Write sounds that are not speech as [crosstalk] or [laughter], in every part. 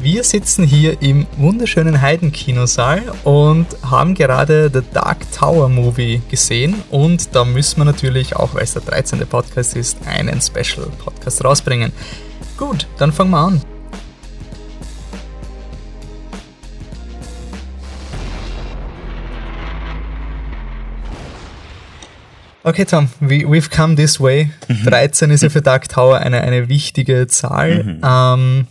Wir sitzen hier im wunderschönen Heiden-Kinosaal und haben gerade The Dark Tower Movie gesehen. Und da müssen wir natürlich, auch weil es der 13. Podcast ist, einen Special-Podcast rausbringen. Gut, dann fangen wir an. Okay, Tom, we, we've come this way. 13 ist ja für Dark Tower eine, eine wichtige Zahl. Mhm. Ähm,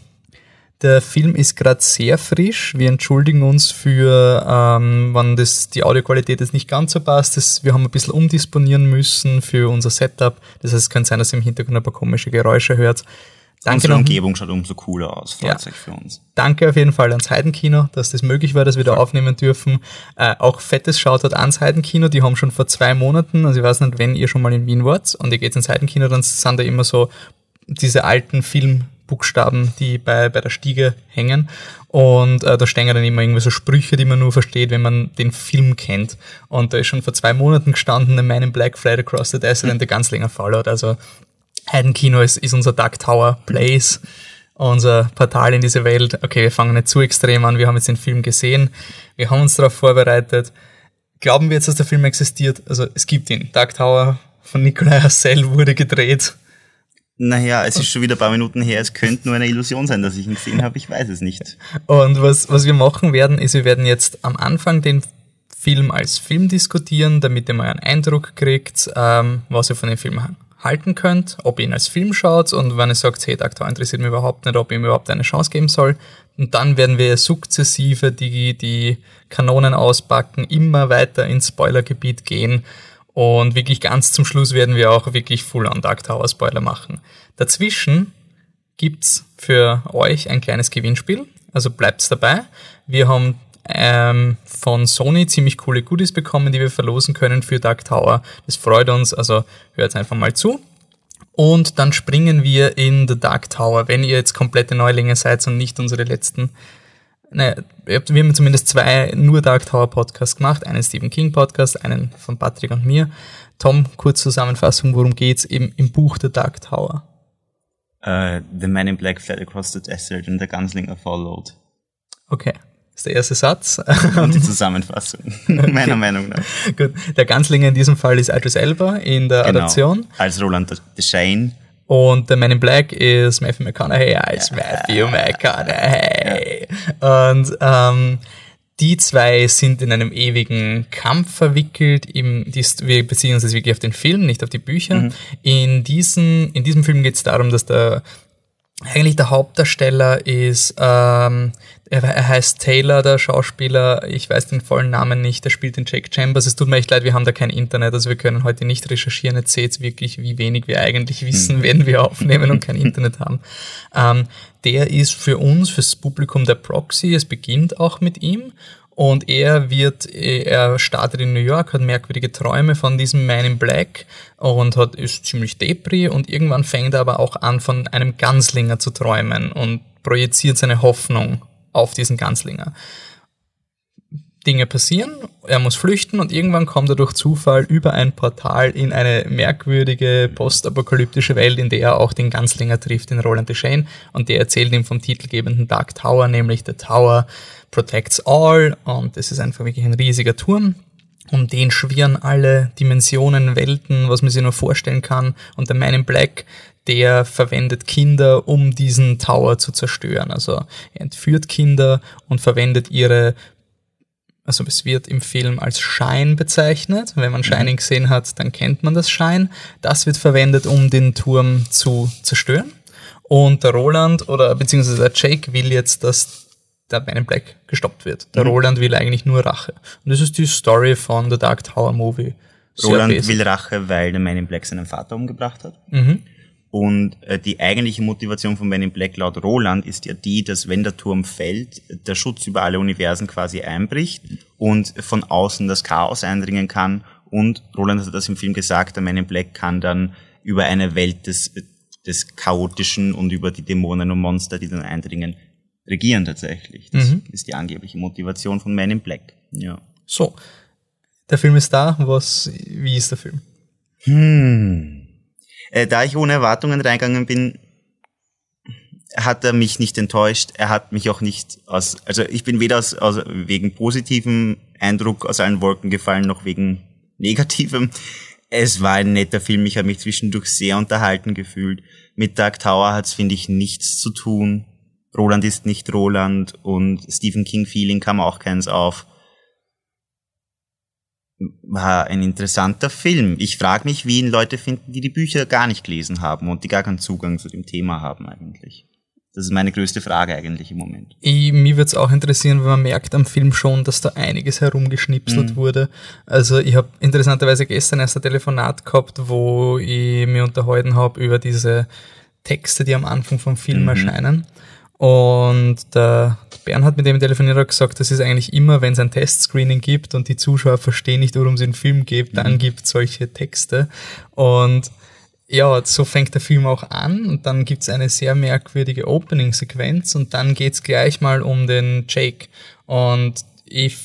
der Film ist gerade sehr frisch. Wir entschuldigen uns für, ähm, wann das, die Audioqualität jetzt nicht ganz so passt. Das, wir haben ein bisschen umdisponieren müssen für unser Setup. Das heißt, es könnte sein, dass ihr im Hintergrund ein paar komische Geräusche hört. Danke Unsere Umgebung schaut umso cooler aus. Freut ja. für uns. Danke auf jeden Fall ans Heidenkino, dass das möglich war, dass wir da aufnehmen dürfen. Äh, auch fettes Shoutout ans Heidenkino. Die haben schon vor zwei Monaten, also ich weiß nicht, wenn ihr schon mal in Wien wart und ihr geht ins Heidenkino, dann sind da immer so diese alten Film Buchstaben, die bei, bei der Stiege hängen. Und äh, da stehen dann immer irgendwie so Sprüche, die man nur versteht, wenn man den Film kennt. Und da ist schon vor zwei Monaten gestanden, in Black Flight Across the Desert and the Gunslinger Fallout. Also Heidenkino ist, ist unser Dark Tower Place, unser Portal in diese Welt. Okay, wir fangen nicht zu extrem an, wir haben jetzt den Film gesehen, wir haben uns darauf vorbereitet. Glauben wir jetzt, dass der Film existiert? Also es gibt ihn. Dark Tower von Nikolai Hassel wurde gedreht naja, es ist schon wieder ein paar Minuten her, es könnte nur eine Illusion sein, dass ich ihn gesehen habe, ich weiß es nicht. Und was, was wir machen werden, ist, wir werden jetzt am Anfang den Film als Film diskutieren, damit ihr mal einen Eindruck kriegt, ähm, was ihr von dem Film halten könnt, ob ihr ihn als Film schaut und wenn ihr sagt, hey, der Aktor interessiert mich überhaupt nicht, ob ich ihm überhaupt eine Chance geben soll. Und dann werden wir sukzessive die, die Kanonen auspacken, immer weiter ins Spoilergebiet gehen und wirklich ganz zum Schluss werden wir auch wirklich Full-on Dark Tower Spoiler machen. Dazwischen gibt's für euch ein kleines Gewinnspiel, also bleibt's dabei. Wir haben ähm, von Sony ziemlich coole Goodies bekommen, die wir verlosen können für Dark Tower. Das freut uns, also hört einfach mal zu. Und dann springen wir in The Dark Tower. Wenn ihr jetzt komplette Neulinge seid und nicht unsere letzten naja, wir haben zumindest zwei nur Dark Tower Podcasts gemacht, einen Stephen King Podcast, einen von Patrick und mir. Tom, kurz Zusammenfassung, worum geht's eben im Buch The Dark Tower? Uh, the Man in Black fled across the desert and the Gunslinger followed. Okay, das ist der erste Satz. [laughs] Und die [laughs] Zusammenfassung, okay. meiner Meinung nach. Gut, der Gunslinger in diesem Fall ist Idris Elba in der genau. Adaption. Als Roland Shane und der Man in Black ist Matthew McConaughey als Matthew McConaughey. Und ähm, die zwei sind in einem ewigen Kampf verwickelt. Im, wir beziehen uns jetzt wirklich auf den Film, nicht auf die Bücher. Mhm. In, diesen, in diesem Film geht es darum, dass der eigentlich der Hauptdarsteller ist, ähm, er, er, heißt Taylor, der Schauspieler, ich weiß den vollen Namen nicht, der spielt den Jack Chambers. Es tut mir echt leid, wir haben da kein Internet, also wir können heute nicht recherchieren. Jetzt seht wirklich, wie wenig wir eigentlich wissen, hm. wenn wir [laughs] aufnehmen und kein Internet haben. Ähm, der ist für uns, fürs Publikum der Proxy, es beginnt auch mit ihm und er wird, er startet in New York, hat merkwürdige Träume von diesem Man in Black und hat, ist ziemlich depri und irgendwann fängt er aber auch an, von einem Ganslinger zu träumen und projiziert seine Hoffnung auf diesen Ganslinger. Dinge passieren, er muss flüchten und irgendwann kommt er durch Zufall über ein Portal in eine merkwürdige postapokalyptische Welt, in der er auch den Ganslinger trifft, den Roland Deschain, und der erzählt ihm vom titelgebenden Dark Tower, nämlich The Tower Protects All, und das ist einfach wirklich ein riesiger Turm. Um den schwirren alle Dimensionen, Welten, was man sich nur vorstellen kann. Und der Man in Black, der verwendet Kinder, um diesen Tower zu zerstören. Also er entführt Kinder und verwendet ihre also es wird im Film als Schein bezeichnet. Wenn man Shining mhm. gesehen hat, dann kennt man das Schein. Das wird verwendet, um den Turm zu zerstören. Und der Roland oder beziehungsweise der Jake will jetzt, dass der Man in Black gestoppt wird. Der mhm. Roland will eigentlich nur Rache. Und das ist die Story von The Dark Tower Movie. Roland will Rache, weil der Man in Black seinen Vater umgebracht hat. Mhm. Und äh, die eigentliche Motivation von Men in Black laut Roland ist ja die, dass wenn der Turm fällt, der Schutz über alle Universen quasi einbricht und von außen das Chaos eindringen kann. Und Roland hat das im Film gesagt, der Men in Black kann dann über eine Welt des, des Chaotischen und über die Dämonen und Monster, die dann eindringen, regieren tatsächlich. Das mhm. ist die angebliche Motivation von Men in Black. Ja. So, der Film ist da. Was, wie ist der Film? Hm. Äh, da ich ohne Erwartungen reingegangen bin, hat er mich nicht enttäuscht. Er hat mich auch nicht aus, also ich bin weder aus, aus wegen positivem Eindruck aus allen Wolken gefallen, noch wegen [laughs] negativem. Es war ein netter Film. Ich habe mich zwischendurch sehr unterhalten gefühlt. Mit Dark Tower hat es, finde ich, nichts zu tun. Roland ist nicht Roland und Stephen King Feeling kam auch keins auf war ein interessanter Film. Ich frage mich, wie ihn Leute finden, die die Bücher gar nicht gelesen haben und die gar keinen Zugang zu dem Thema haben eigentlich. Das ist meine größte Frage eigentlich im Moment. Ich, mich würde es auch interessieren, wenn man merkt am Film schon, dass da einiges herumgeschnipselt mhm. wurde. Also ich habe interessanterweise gestern erst ein Telefonat gehabt, wo ich mir unterhalten habe über diese Texte, die am Anfang vom Film mhm. erscheinen. Und der Bernhard, mit dem ich telefoniert habe, gesagt, das ist eigentlich immer, wenn es ein Testscreening gibt und die Zuschauer verstehen nicht, worum es den Film geht, dann mhm. gibt es solche Texte. Und ja, so fängt der Film auch an und dann gibt es eine sehr merkwürdige Opening-Sequenz und dann geht es gleich mal um den Jake. Und ich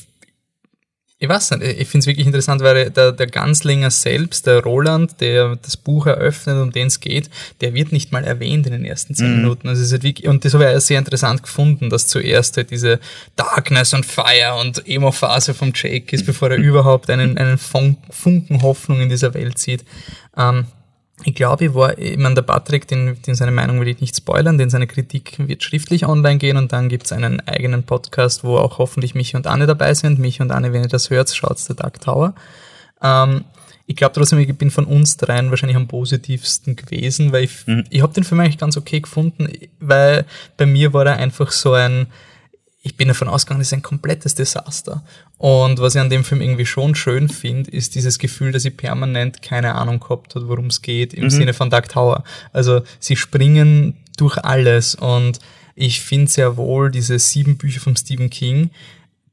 ich weiß nicht, ich finde es wirklich interessant, weil der, der Ganzlinger selbst, der Roland, der das Buch eröffnet, um den es geht, der wird nicht mal erwähnt in den ersten zehn mhm. Minuten. Also es ist halt wirklich, und das habe ich sehr interessant gefunden, dass zuerst halt diese Darkness und Fire und Emo-Phase vom Jake ist, bevor er [laughs] überhaupt einen, einen Funken Hoffnung in dieser Welt sieht. Ähm, ich glaube, ich war, ich meine, der Patrick, den, den seine Meinung will ich nicht spoilern, denn seine Kritik wird schriftlich online gehen und dann gibt's einen eigenen Podcast, wo auch hoffentlich mich und Anne dabei sind. Mich und Anne, wenn ihr das hört, schaut's der Dark Tower. Ähm, ich glaube trotzdem, ich bin von uns dreien wahrscheinlich am positivsten gewesen, weil ich, mhm. ich habe den Film eigentlich ganz okay gefunden, weil bei mir war er einfach so ein, ich bin davon ausgegangen, das ist ein komplettes Desaster. Und was ich an dem Film irgendwie schon schön finde, ist dieses Gefühl, dass ich permanent keine Ahnung gehabt hat, worum es geht, im mhm. Sinne von Dark Tower. Also sie springen durch alles und ich finde sehr wohl diese sieben Bücher von Stephen King,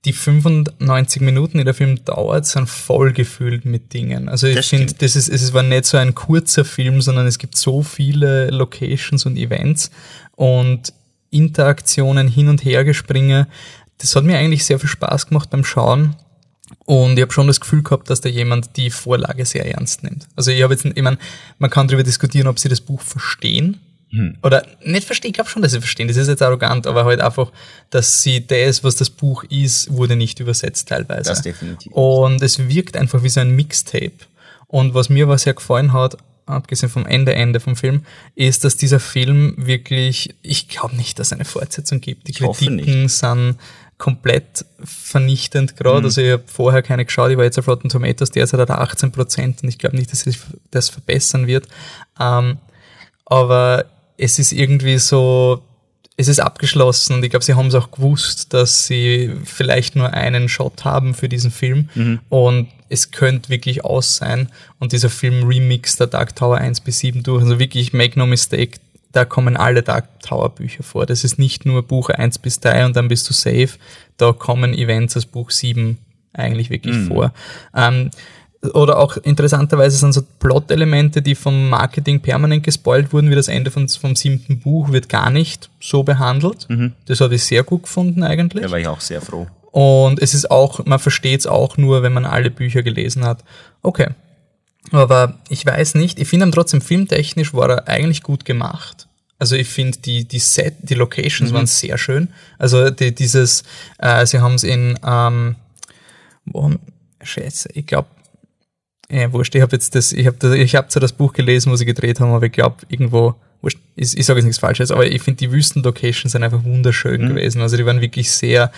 die 95 Minuten, die der Film dauert, sind voll gefüllt mit Dingen. Also ich finde, das ist, es war nicht so ein kurzer Film, sondern es gibt so viele Locations und Events und Interaktionen hin und her gespringe. Das hat mir eigentlich sehr viel Spaß gemacht beim Schauen. Und ich habe schon das Gefühl gehabt, dass da jemand die Vorlage sehr ernst nimmt. Also ich habe jetzt, ich meine, man kann darüber diskutieren, ob sie das Buch verstehen. Hm. Oder nicht verstehen, ich glaube schon, dass sie verstehen. Das ist jetzt arrogant, aber halt einfach, dass sie das, was das Buch ist, wurde nicht übersetzt teilweise. Das definitiv. Und es wirkt einfach wie so ein Mixtape. Und was mir was sehr gefallen hat, abgesehen vom Ende, Ende vom Film, ist, dass dieser Film wirklich, ich glaube nicht, dass es eine Fortsetzung gibt. Die ich Kritiken sind komplett vernichtend gerade. Mhm. Also ich habe vorher keine geschaut, ich war jetzt auf Rotten Tomatoes, derzeit hat er 18 Prozent und ich glaube nicht, dass sich das verbessern wird. Ähm, aber es ist irgendwie so, es ist abgeschlossen und ich glaube, sie haben es auch gewusst, dass sie vielleicht nur einen Shot haben für diesen Film mhm. und es könnte wirklich aus sein und dieser Film remixt der Dark Tower 1 bis 7 durch. Also wirklich, make no mistake, da kommen alle Dark Tower Bücher vor. Das ist nicht nur Buch 1 bis 3 und dann bist du safe. Da kommen Events aus Buch 7 eigentlich wirklich mhm. vor. Ähm, oder auch interessanterweise sind so Plot-Elemente, die vom Marketing permanent gespoilt wurden, wie das Ende von, vom siebten Buch, wird gar nicht so behandelt. Mhm. Das habe ich sehr gut gefunden eigentlich. Da war ich auch sehr froh. Und es ist auch, man versteht es auch nur, wenn man alle Bücher gelesen hat. Okay. Aber ich weiß nicht, ich finde ihn trotzdem filmtechnisch war er eigentlich gut gemacht. Also ich finde die die Set, die Locations mhm. waren sehr schön. Also die, dieses, äh, sie haben es in, ähm, wo, Scheiße, ich glaube ja, wurscht, ich habe jetzt das, ich habe ich hab zwar das Buch gelesen, wo sie gedreht haben, aber ich glaube irgendwo, wurscht, ich, ich sage jetzt nichts Falsches, aber ich finde die Wüstenlocations sind einfach wunderschön mhm. gewesen. Also die waren wirklich sehr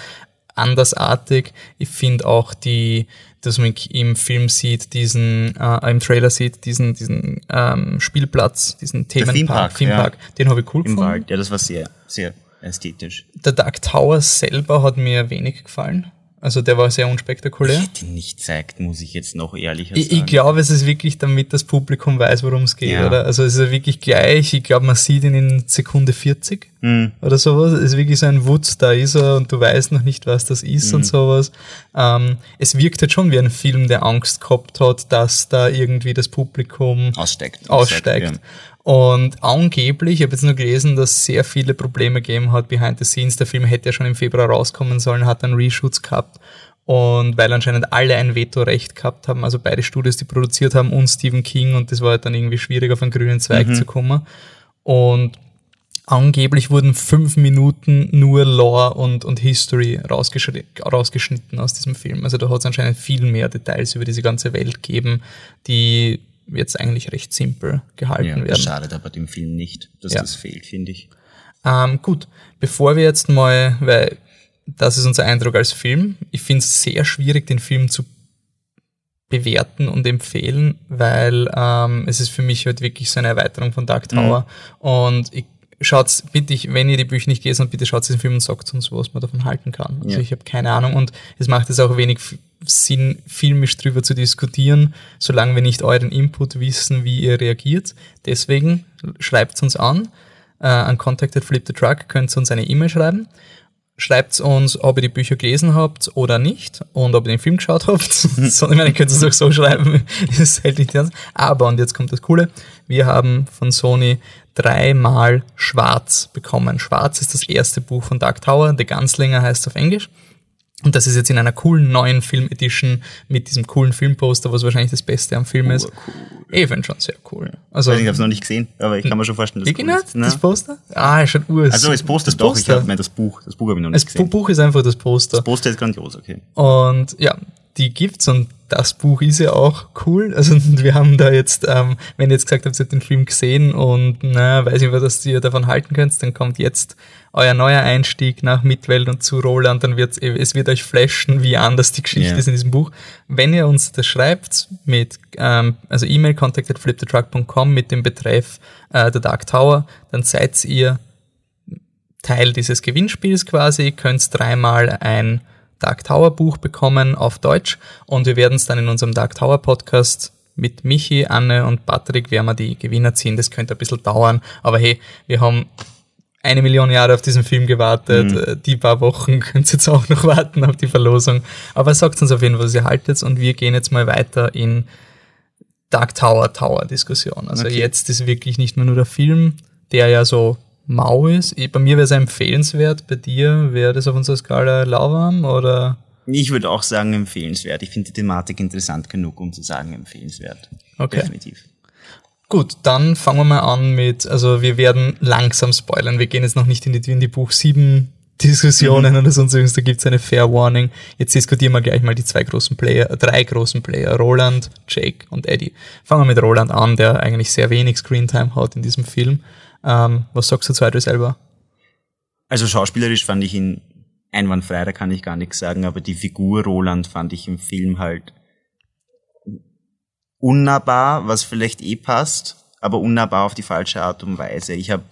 andersartig. Ich finde auch die, dass man im Film sieht, diesen, äh, im Trailer sieht, diesen, diesen ähm, Spielplatz, diesen Themenpark, Themenpark, ja. den habe ich cool Im gefunden. Wald, ja, das war sehr, sehr ästhetisch. Der Dark Tower selber hat mir wenig gefallen. Also der war sehr unspektakulär. Ich hätte ihn nicht gezeigt, muss ich jetzt noch ehrlicher Ich, sagen. ich glaube, es ist wirklich, damit das Publikum weiß, worum es geht, Ja. oder? Also es ist ja wirklich gleich. Ich glaube, man sieht ihn in Sekunde 40 Hm. oder sowas. Es ist wirklich so ein Wutz, da ist er und du weißt noch nicht, was das ist Hm. und sowas. Ähm, es wirkt halt schon wie ein Film, der Angst gehabt hat, dass da irgendwie das Publikum Aussteigt. aussteigt. Und angeblich, ich habe jetzt nur gelesen, dass es sehr viele Probleme gegeben hat behind the scenes. Der Film hätte ja schon im Februar rauskommen sollen, hat dann Reshoots gehabt. Und weil anscheinend alle ein Vetorecht gehabt haben, also beide Studios, die produziert haben und Stephen King, und das war halt dann irgendwie schwierig, auf einen grünen Zweig zu kommen. Und angeblich wurden fünf Minuten nur Lore und, und History rausgeschnitten aus diesem Film. Also da hat es anscheinend viel mehr Details über diese ganze Welt gegeben, die jetzt eigentlich recht simpel gehalten Ja, werden. das schadet aber dem Film nicht, dass Ja. das fehlt, finde ich. Ähm, gut, bevor wir jetzt mal, weil das ist unser Eindruck als Film, ich finde es sehr schwierig, den Film zu bewerten und empfehlen, weil ähm, es ist für mich halt wirklich so eine Erweiterung von Dark Tower. Und ich schaut's bitte, ich, wenn ihr die Bücher nicht gelesen habt, bitte schaut den Film und sagt uns, was man davon halten kann. Also Ja. ich habe keine Ahnung und es macht es auch wenig Sinn, filmisch drüber zu diskutieren, solange wir nicht euren Input wissen, wie ihr reagiert. Deswegen schreibt uns an, äh, an Contact at Flip the Truck, könnt ihr uns eine E-Mail schreiben. Schreibt uns, ob ihr die Bücher gelesen habt oder nicht und ob ihr den Film geschaut habt. [laughs] ich meine, ihr könnt es auch so schreiben, [laughs] das hält nicht ernst. Aber, und jetzt kommt das Coole, wir haben von Sony dreimal Schwarz bekommen. Schwarz ist das erste Buch von Dark Tower, The Gunslinger heißt es auf Englisch. Und das ist jetzt in einer coolen neuen Film-Edition mit diesem coolen Filmposter, was wahrscheinlich das Beste am Film ist. Urcool. Ich finde schon sehr cool. Also, Ich habe es noch nicht gesehen, aber ich kann mir schon vorstellen, dass cool nicht, ist. Ne? das Poster? Ah, ist schon urs. Also das Poster doch, ich habe das Buch, das Buch habe ich noch Das nicht gesehen. Buch ist einfach das Poster. Das Poster ist grandios, okay. Und ja, die gibt's und das Buch ist ja auch cool. Also [laughs] wir haben da jetzt, ähm, wenn ihr jetzt gesagt habt, ihr habt den Film gesehen und na, weiß nicht, was ihr davon halten könnt, dann kommt jetzt euer neuer Einstieg nach Mitwelt und zu Roland, dann wird's, es wird euch flashen, wie anders die Geschichte Ja. ist in diesem Buch. Wenn ihr uns das schreibt mit, ähm, also E-Mail contact at flipthetruck.com mit dem Betreff äh, The Dark Tower, dann seid ihr Teil dieses Gewinnspiels quasi, könnt dreimal ein Dark Tower Buch bekommen auf Deutsch und wir werden es dann in unserem Dark Tower Podcast mit Michi, Anne und Patrick werden wir die Gewinner ziehen. Das könnte ein bisschen dauern, aber hey, wir haben eine Million Jahre auf diesen Film gewartet. Äh, Die paar Wochen [laughs] könnt ihr jetzt auch noch warten auf die Verlosung. Aber sagt uns auf jeden Fall, was ihr haltet und wir gehen jetzt mal weiter in Dark Tower Tower Diskussion. Also Okay. jetzt ist wirklich nicht mehr nur der Film, der ja so mau ist. Ich- Bei mir wäre es empfehlenswert, bei dir wäre das auf unserer Skala lauwarm oder? Ich würde auch sagen empfehlenswert. Ich finde die Thematik interessant genug, um zu sagen empfehlenswert. Okay. Definitiv. Gut, dann fangen wir mal an mit, also wir werden langsam spoilern. Wir gehen jetzt noch nicht in die, in die Buch 7 Diskussionen oder sonst irgendwas, da gibt's eine Fair Warning. Jetzt diskutieren wir gleich mal die zwei großen Player, drei großen Player, Roland, Jake und Eddie. Fangen wir mit Roland an, der eigentlich sehr wenig Screentime hat in diesem Film. Ähm, was sagst du zu Idris Elba? Also schauspielerisch fand ich ihn einwandfrei, da kann ich gar nichts sagen, aber die Figur Roland fand ich im Film halt unnahbar, was vielleicht eh passt, aber unnahbar auf die falsche Art und Weise. Ich habe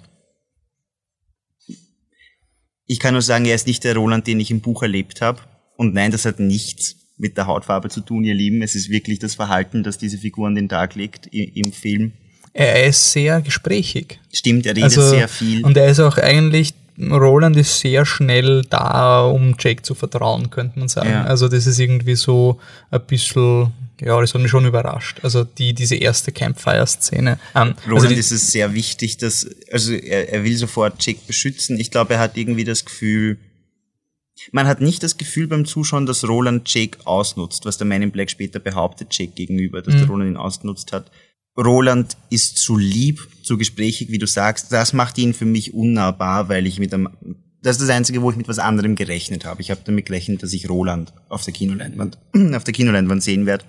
ich kann nur sagen, er ist nicht der Roland, den ich im Buch erlebt habe. Und nein, das hat nichts mit der Hautfarbe zu tun, ihr Lieben. Es ist wirklich das Verhalten, das diese Figur an den Tag legt im Film. Er ist sehr gesprächig. Stimmt, er redet sehr viel. Also, Und er ist auch eigentlich, Roland ist sehr schnell da, um Jake zu vertrauen, könnte man sagen. Ja. Also das ist irgendwie so ein bisschen, ja, das hat mich schon überrascht. Also die, diese erste Campfire-Szene. Ähm, also Roland die, ist es sehr wichtig, dass, also er, er will sofort Jake beschützen. Ich glaube, er hat irgendwie das Gefühl, man hat nicht das Gefühl beim Zuschauen, dass Roland Jake ausnutzt, was der Man in Black später behauptet Jake gegenüber, dass der Roland ihn ausgenutzt hat. Roland ist zu lieb, zu gesprächig, wie du sagst. Das macht ihn für mich unnahbar, weil ich mit einem, das ist das Einzige, wo ich mit was anderem gerechnet habe. Ich habe damit gerechnet, dass ich Roland auf der Kinoleinwand, [clears throat] auf der Kinoleinwand sehen werde.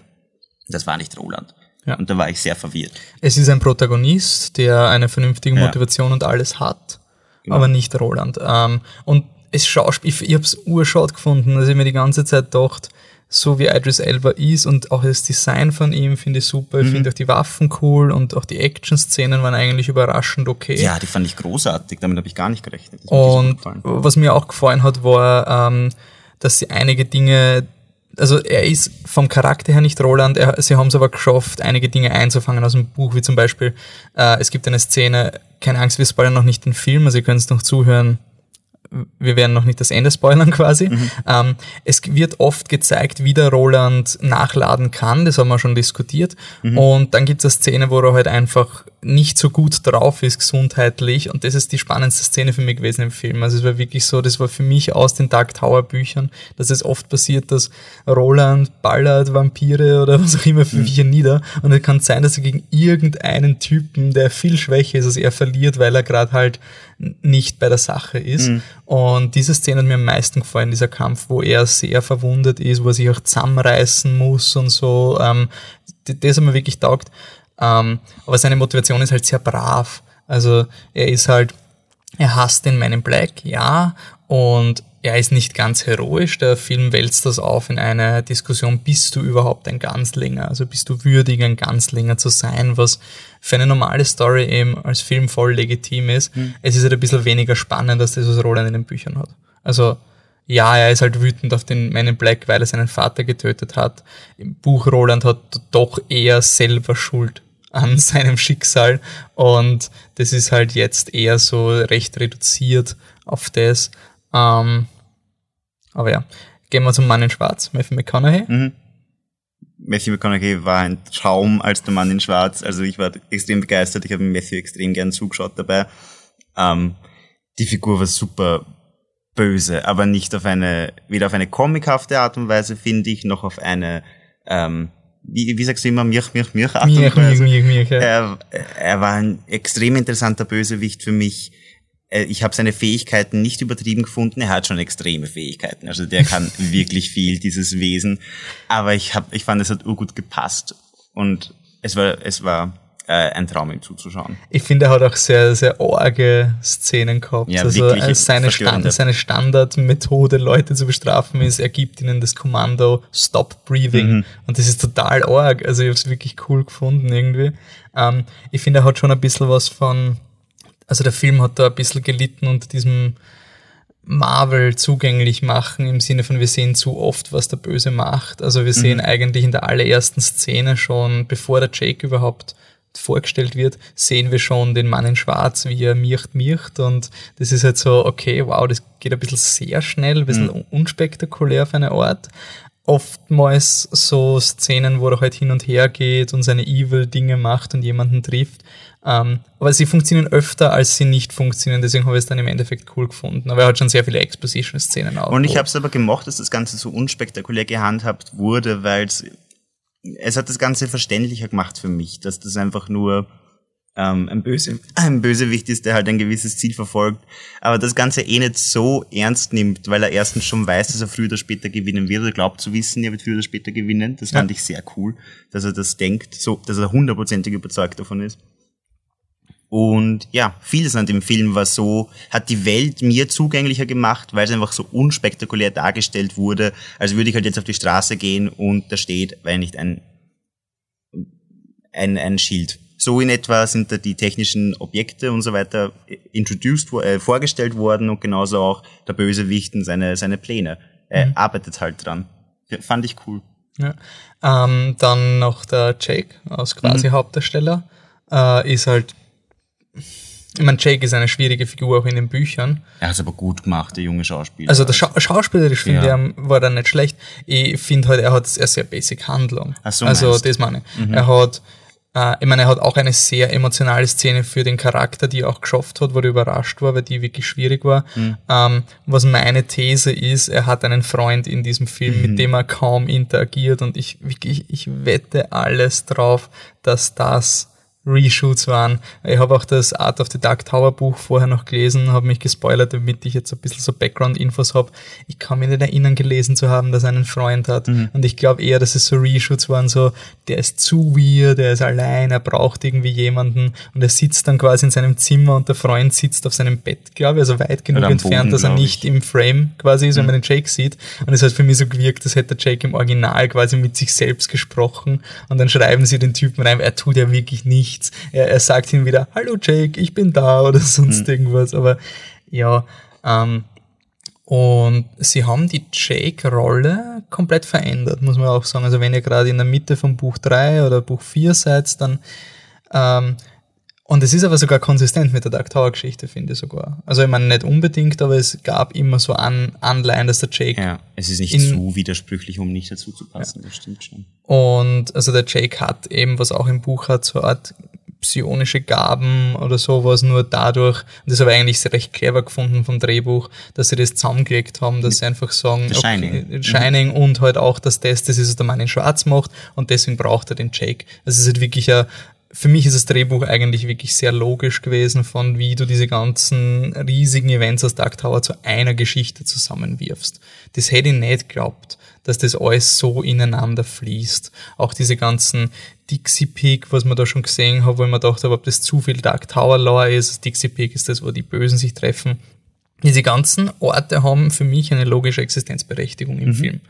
Das war nicht Roland. Ja. Und da war ich sehr verwirrt. es ist ein Protagonist, der eine vernünftige Ja. Motivation und alles hat, Genau. aber nicht Roland. Ähm, und es schaut, ich, ich habe es urschade gefunden, dass ich mir die ganze Zeit dachte, so wie Idris Elba ist und auch das Design von ihm finde ich super. Ich Mhm. finde auch die Waffen cool und auch die Action-Szenen waren eigentlich überraschend okay. Ja, die fand ich großartig, damit habe ich gar nicht gerechnet. Mir Und gefallen. was mir auch gefallen hat, war, ähm, dass sie einige Dinge, also er ist vom Charakter her nicht Roland, er, sie haben es aber geschafft, einige Dinge einzufangen aus dem Buch, wie zum Beispiel, äh, es gibt eine Szene, keine Angst, wir spoilern noch nicht den Film, also ihr könnt es noch zuhören, wir werden noch nicht das Ende spoilern [laughs] quasi. Mhm. Ähm, es wird oft gezeigt, wie der Roland nachladen kann, das haben wir schon diskutiert. Mhm. Und dann gibt es eine Szene, wo er halt einfach nicht so gut drauf ist gesundheitlich und das ist die spannendste Szene für mich gewesen im Film. Also es war wirklich so, das war für mich aus den Dark Tower Büchern, dass es oft passiert, dass Roland ballert Vampire oder [laughs] was auch immer für Viecher mhm. nieder und es kann sein, dass er gegen irgendeinen Typen, der viel schwächer ist als er, verliert, weil er gerade halt nicht bei der Sache ist. Mhm. Und diese Szene hat mir am meisten gefallen, dieser Kampf, wo er sehr verwundet ist, wo er sich auch zusammenreißen muss und so. Ähm, das hat mir wirklich taugt. Ähm, aber seine Motivation ist halt sehr brav. Also er ist halt, er hasst den Man in Black, ja, und er ist nicht ganz heroisch. Der Film wälzt das auf in eine Diskussion, bist du überhaupt ein Ganzlinger? Also bist du würdig, ein Ganzlinger zu sein, was für eine normale Story eben als Film voll legitim ist. Mhm. Es ist halt ein bisschen weniger spannend, als das, was Roland in den Büchern hat. Also, ja, er ist halt wütend auf den Man in Black, weil er seinen Vater getötet hat. Im Buch Roland hat doch eher selber Schuld an [laughs] seinem Schicksal und das ist halt jetzt eher so recht reduziert auf das. Ähm, aber ja, gehen wir zum Mann in Schwarz, Matthew McConaughey. Mhm. Matthew McConaughey war ein Traum als der Mann in Schwarz. Also ich war extrem begeistert. Ich habe Matthew extrem gern zugeschaut dabei. Ähm, die Figur war super böse, aber nicht auf eine, weder auf eine comichafte Art und Weise, finde ich, noch auf eine ähm, wie, wie sagst du immer, Mirch, Mirch, Mirch, Art Mirch, Mirch, Mirch, Mirch, ja. er, er war ein extrem interessanter Bösewicht für mich. Äh, ich habe seine Fähigkeiten nicht übertrieben gefunden. Er hat schon extreme Fähigkeiten. Also der kann [laughs] wirklich viel, dieses Wesen. Aber ich, hab, ich fand, es hat urgut gepasst. Und es war, es war äh, ein Traum, ihm zuzuschauen. Ich finde, er hat auch sehr, sehr arge Szenen gehabt. Ja, also wirklich seine, Stand, seine Standardmethode, Leute zu bestrafen, ist, er gibt ihnen das Kommando Stop Breathing. Mhm. Und das ist total arg. Also ich habe es wirklich cool gefunden irgendwie. Ähm, ich finde, er hat schon ein bisschen was von, also der Film hat da ein bisschen gelitten unter diesem Marvel zugänglich machen, im Sinne von, wir sehen zu oft, was der Böse macht. Also wir sehen mhm. eigentlich in der allerersten Szene schon, bevor der Jake überhaupt vorgestellt wird, sehen wir schon den Mann in Schwarz, wie er mircht, mircht und das ist halt so, okay, wow, das geht ein bisschen sehr schnell, ein bisschen mhm. unspektakulär auf eine Art. Oftmals so Szenen, wo er halt hin und her geht und seine Evil-Dinge macht und jemanden trifft. Ähm, aber sie funktionieren öfter, als sie nicht funktionieren, deswegen habe ich es dann im Endeffekt cool gefunden. Aber er hat schon sehr viele Exposition-Szenen auch. Und ich habe es aber gemocht, dass das Ganze so unspektakulär gehandhabt wurde, weil es es hat das Ganze verständlicher gemacht für mich, dass das einfach nur ähm, ein, Böse, [laughs] ein Bösewicht ist, der halt ein gewisses Ziel verfolgt, aber das Ganze eh nicht so ernst nimmt, weil er erstens schon weiß, dass er früher oder später gewinnen wird, oder glaubt zu wissen, er wird früher oder später gewinnen. Das fand ich sehr cool, dass er das denkt, so, dass er hundertprozentig überzeugt davon ist. Und ja, vieles an dem Film war so, hat die Welt mir zugänglicher gemacht, weil es einfach so unspektakulär dargestellt wurde, als würde ich halt jetzt auf die Straße gehen und da steht, weil nicht ein, ein, ein Schild. So in etwa sind da die technischen Objekte und so weiter introduced, äh, vorgestellt worden und genauso auch der Bösewicht und seine, seine Pläne. Er mhm. arbeitet halt dran. Fand ich cool. Ja. Ähm, dann noch der Jake aus quasi mhm. Hauptdarsteller. Äh, ist halt ich meine, Jake ist eine schwierige Figur auch in den Büchern. Er hat es aber gut gemacht, der junge Schauspieler. Also der Scha schauspielerisch finde ja. ich, war er nicht schlecht. Ich finde halt, er hat eine sehr basic Handlung. Ach so, also das meine ich. Mhm. Er hat, äh, ich meine, er hat auch eine sehr emotionale Szene für den Charakter, die er auch geschafft hat, wo er überrascht war, weil die wirklich schwierig war. Mhm. Ähm, was meine These ist, er hat einen Freund in diesem Film, mhm. mit dem er kaum interagiert und ich wirklich, ich wette alles drauf, dass das Reshoots waren. Ich habe auch das Art of the Dark Tower Buch vorher noch gelesen, habe mich gespoilert, damit ich jetzt ein bisschen so Background-Infos habe. Ich kann mich nicht erinnern, gelesen zu haben, dass er einen Freund hat. Mhm. Und ich glaube eher, dass es so Reshoots waren, so, der ist zu weird, der ist allein, er braucht irgendwie jemanden und er sitzt dann quasi in seinem Zimmer und der Freund sitzt auf seinem Bett, glaube ich, also weit genug entfernt, Boden, dass er nicht ich. im Frame quasi ist, wenn mhm. man den Jake sieht. Und es hat für mich so gewirkt, als hätte der Jake im Original quasi mit sich selbst gesprochen und dann schreiben sie den Typen rein, er tut ja wirklich nicht nichts. Er, er sagt ihm wieder, hallo Jake, ich bin da [laughs] oder sonst mhm. irgendwas. Aber ja, ähm, Und sie haben die Jake-Rolle komplett verändert, muss man auch sagen. Also wenn ihr gerade in der Mitte von Buch 3 oder Buch 4 seid, dann ähm, und es ist aber sogar konsistent mit der Dark Tower Geschichte, finde ich sogar. Also ich meine nicht unbedingt, aber es gab immer so An Anleihen, dass der Jake. Ja, es ist nicht zu widersprüchlich, um nicht dazu zu passen, ja. das stimmt schon. Und also der Jake hat eben, was auch im Buch hat, so eine Art psionische Gaben oder sowas, nur dadurch, und das habe ich eigentlich recht clever gefunden vom Drehbuch, dass sie das zusammengelegt haben, dass sie einfach sagen, The Shining, okay, Shining mhm. und halt auch, dass das das ist, was der Mann in Schwarz macht und deswegen braucht er den Jake. Also es ist halt wirklich ein für mich ist das Drehbuch eigentlich wirklich sehr logisch gewesen, von wie du diese ganzen riesigen Events aus Dark Tower zu einer Geschichte zusammenwirfst. Das hätte ich nicht geglaubt, dass das alles so ineinander fließt. Auch diese ganzen Dixie Peak, was man da schon gesehen hat, wo ich mir gedacht habe, ob das zu viel Dark Tower Lore ist. Dixie Peak ist das, wo die Bösen sich treffen. Diese ganzen Orte haben für mich eine logische Existenzberechtigung im mhm. Film.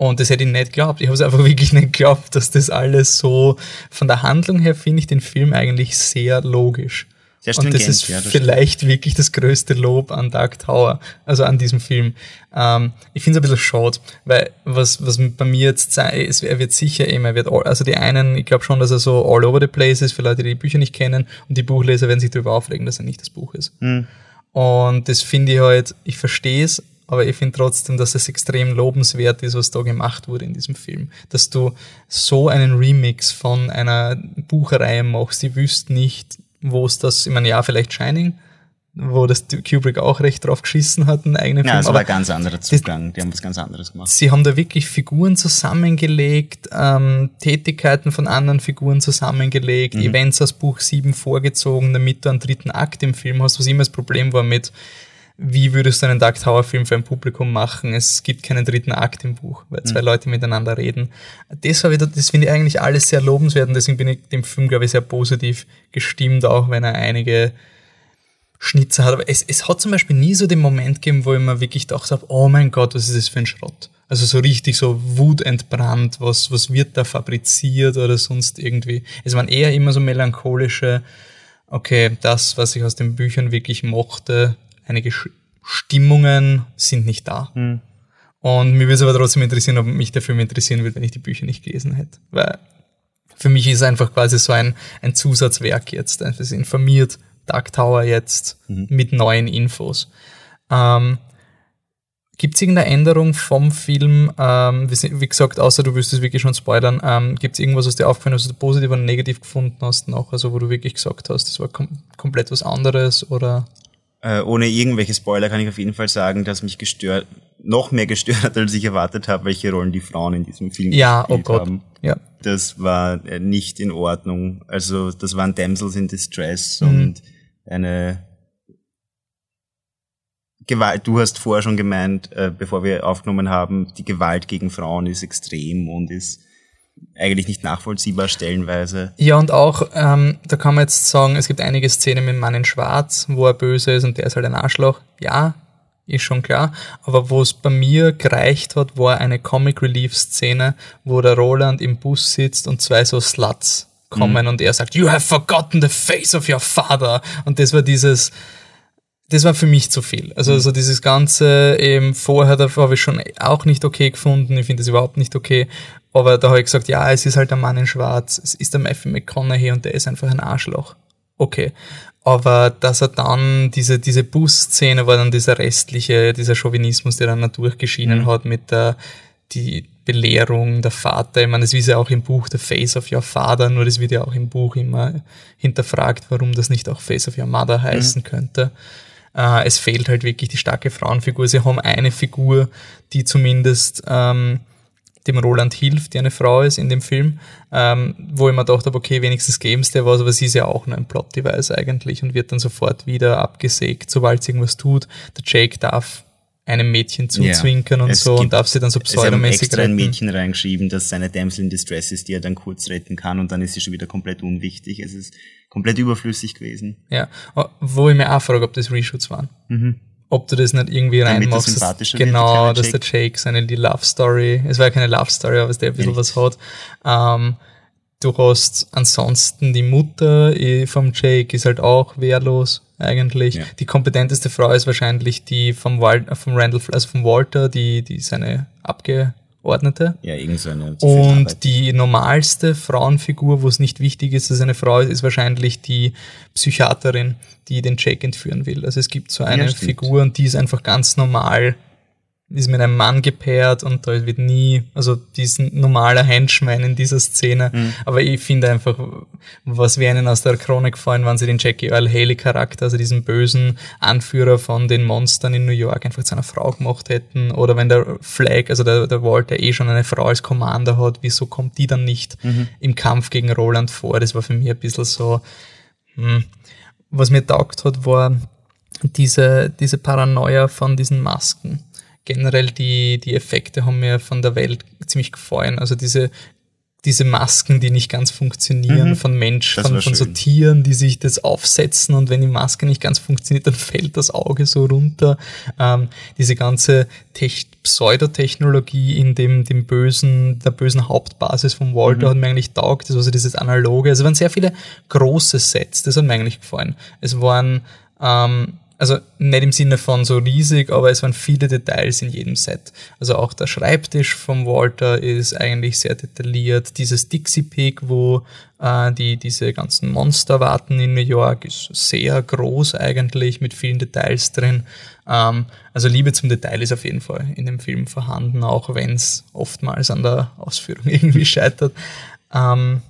Und das hätte ich nicht geglaubt. Ich habe es einfach [laughs] wirklich nicht geglaubt, dass das alles so, von der Handlung her finde ich den Film eigentlich sehr logisch. Sehr und das ist ja, das vielleicht stimmt. wirklich das größte Lob an Dark Tower, also an diesem Film. Ähm, ich finde es ein bisschen schade, weil was, was bei mir jetzt sei, ist, er wird sicher eben, er wird, all, also die einen, ich glaube schon, dass er so all over the place ist, für Leute, die die Bücher nicht kennen, und die Buchleser werden sich darüber aufregen, dass er nicht das Buch ist. Mhm. Und das finde ich halt, ich verstehe es, aber ich finde trotzdem, dass es extrem lobenswert ist, was da gemacht wurde in diesem Film. Dass du so einen Remix von einer Buchreihe machst, die wüsst nicht, wo es das, ich meine, ja, vielleicht Shining, wo das Kubrick auch recht drauf geschissen hat, einen eigenen ja, Film. Ja, das war ein ganz anderer Zugang, die haben was ganz anderes gemacht. Sie haben da wirklich Figuren zusammengelegt, ähm, Tätigkeiten von anderen Figuren zusammengelegt, mhm. Events aus Buch 7 vorgezogen, damit du einen dritten Akt im Film hast, was immer das Problem war mit, wie würdest du einen Dark Tower Film für ein Publikum machen? Es gibt keinen dritten Akt im Buch, weil zwei mhm. Leute miteinander reden. Das war wieder, das finde ich eigentlich alles sehr lobenswert und deswegen bin ich dem Film, glaube ich, sehr positiv gestimmt, auch wenn er einige Schnitzer hat. Aber es, es hat zum Beispiel nie so den Moment gegeben, wo ich mir wirklich gedacht habe, oh mein Gott, was ist das für ein Schrott? Also so richtig so wutentbrannt, was, was wird da fabriziert oder sonst irgendwie. Es waren eher immer so melancholische, okay, das, was ich aus den Büchern wirklich mochte, einige Stimmungen sind nicht da. Mhm. Und mir würde es aber trotzdem interessieren, ob mich der Film interessieren würde, wenn ich die Bücher nicht gelesen hätte. Weil für mich ist einfach quasi so ein, ein Zusatzwerk jetzt. Es informiert Dark Tower jetzt mhm. mit neuen Infos. Ähm, Gibt es irgendeine Änderung vom Film, ähm, wie, wie, gesagt, außer du wirst es wirklich schon spoilern, ähm, gibt es irgendwas, was dir aufgefallen ist, was du positiv oder negativ gefunden hast noch, also wo du wirklich gesagt hast, das war kom komplett was anderes oder? Äh, ohne irgendwelche Spoiler kann ich auf jeden Fall sagen, dass mich gestört, noch mehr gestört hat, als ich erwartet habe, welche Rollen die Frauen in diesem Film ja, oh gespielt oh Gott. haben. Ja. Das war äh, nicht in Ordnung. Also das waren Damsels in Distress mhm. und eine Gewalt, du hast vorher schon gemeint, äh, bevor wir aufgenommen haben, die Gewalt gegen Frauen ist extrem und ist eigentlich nicht nachvollziehbar stellenweise. Ja, und auch, ähm, da kann man jetzt sagen, es gibt einige Szenen mit dem Mann in Schwarz, wo er böse ist und der ist halt ein Arschloch. Ja, ist schon klar. Aber wo es bei mir gereicht hat, war eine Comic Relief Szene, wo der Roland im Bus sitzt und zwei so Sluts kommen mhm. und er sagt, you have forgotten the face of your father. Und das war dieses, das war für mich zu viel. Also, also dieses Ganze eben vorher, da habe ich schon auch nicht okay gefunden. Ich finde das überhaupt nicht okay. Aber da habe ich gesagt, ja, es ist halt der Mann in Schwarz, es ist der Matthew McConaughey und der ist einfach ein Arschloch. Okay. Aber dass er dann, diese, diese Busszene war dann dieser restliche, dieser Chauvinismus, der dann durchgeschienen mhm. hat mit der, die Belehrung, der Vater. Ich meine, das ist ja auch im Buch The Face of Your Father, nur das wird ja auch im Buch immer hinterfragt, warum das nicht auch Face of Your Mother heißen mhm. könnte. Äh, es fehlt halt wirklich die starke Frauenfigur. Sie haben eine Figur, die zumindest ähm, dem Roland hilft, die eine Frau ist in dem Film, ähm, wo ich mir gedacht habe, okay, wenigstens geben es dir was, aber sie ist ja auch nur ein Plot-Device eigentlich und wird dann sofort wieder abgesägt, sobald sie irgendwas tut. Der Jake darf einem Mädchen zuzwinkern ja, und so und darf sie dann so pseudomäßig extra retten. ein Mädchen reingeschrieben, das seine Damsel in Distress ist, die er dann kurz retten kann und dann ist sie schon wieder komplett unwichtig. Es ist komplett überflüssig gewesen. Ja, wo ich mir auch frage, ob das Reshoots waren. Mhm ob du das nicht irgendwie reinmachst. Dass, genau, dass der Jake seine die Love Story, es war ja keine Love Story, aber dass der ein bisschen was hat, ähm, du hast ansonsten die Mutter eh, vom Jake ist halt auch wehrlos eigentlich. Ja. Die kompetenteste Frau ist wahrscheinlich die vom, Wal vom Randall, also vom Walter, die, die seine Abgeordnete. Ja, irgend so Und die normalste Frauenfigur, wo es nicht wichtig ist, dass es eine Frau ist, ist wahrscheinlich die Psychiaterin, die den Jake entführen will. Also es gibt so eine Ja. Figur und die ist einfach ganz normal, ist mit einem Mann gepaart und da wird nie, also die ist ein normaler Henchman in dieser Szene. Mhm. Aber ich finde einfach, was wäre ihnen aus der Krone gefallen, wenn sie den Jackie Earl Haley Charakter, also diesen bösen Anführer von den Monstern in New York, einfach zu einer Frau gemacht hätten. Oder wenn der Flag, also der, der Walter eh schon eine Frau als Commander hat, wieso kommt die dann nicht im Kampf gegen Roland vor? Das war für mich ein bisschen so, hm. was mir taugt hat, war diese, diese Paranoia von diesen Masken. Generell die, die Effekte haben mir von der Welt ziemlich gefallen. Also diese, diese Masken, die nicht ganz funktionieren, von Mensch, Das von, von so. Tieren, die sich das aufsetzen und wenn die Maske nicht ganz funktioniert, dann [laughs] fällt das Auge so runter. Ähm, diese ganze Tech Pseudotechnologie in dem, dem bösen, der bösen Hauptbasis von Walter hat mir eigentlich taugt. Das war so dieses Analoge. Also es waren sehr viele große Sets, das hat mir eigentlich gefallen. Es waren, ähm, also nicht im Sinne von so riesig, aber es waren viele Details in jedem Set. Also auch der Schreibtisch vom Walter ist eigentlich sehr detailliert. Dieses Dixie Pig, wo äh, die diese ganzen Monster warten in New York, ist sehr groß eigentlich mit vielen Details drin. Ähm, also Liebe zum Detail ist auf jeden Fall in dem Film vorhanden, auch wenn es oftmals an der Ausführung [laughs] irgendwie scheitert. Ähm,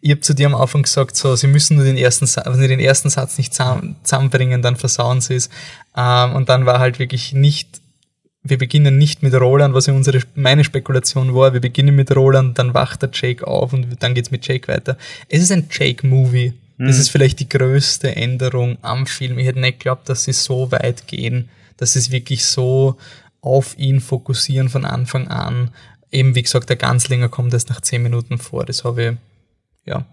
ich habe zu dir am Anfang gesagt, so, sie müssen nur den ersten, wenn sie den ersten Satz nicht zusammen- zusammenbringen, dann versauen sie es. Ähm, und dann war halt wirklich nicht, wir beginnen nicht mit Roland, was ja unsere, meine Spekulation war, wir beginnen mit Roland, dann wacht der Jake auf und dann geht's mit Jake weiter. Es ist ein Jake-Movie. Das ist vielleicht die größte Änderung am Film. Ich hätte nicht geglaubt, dass sie so weit gehen, dass sie es wirklich so auf ihn fokussieren von Anfang an. Eben, wie gesagt, der Ganzlinger kommt erst nach zehn Minuten vor. Das habe ich, ja.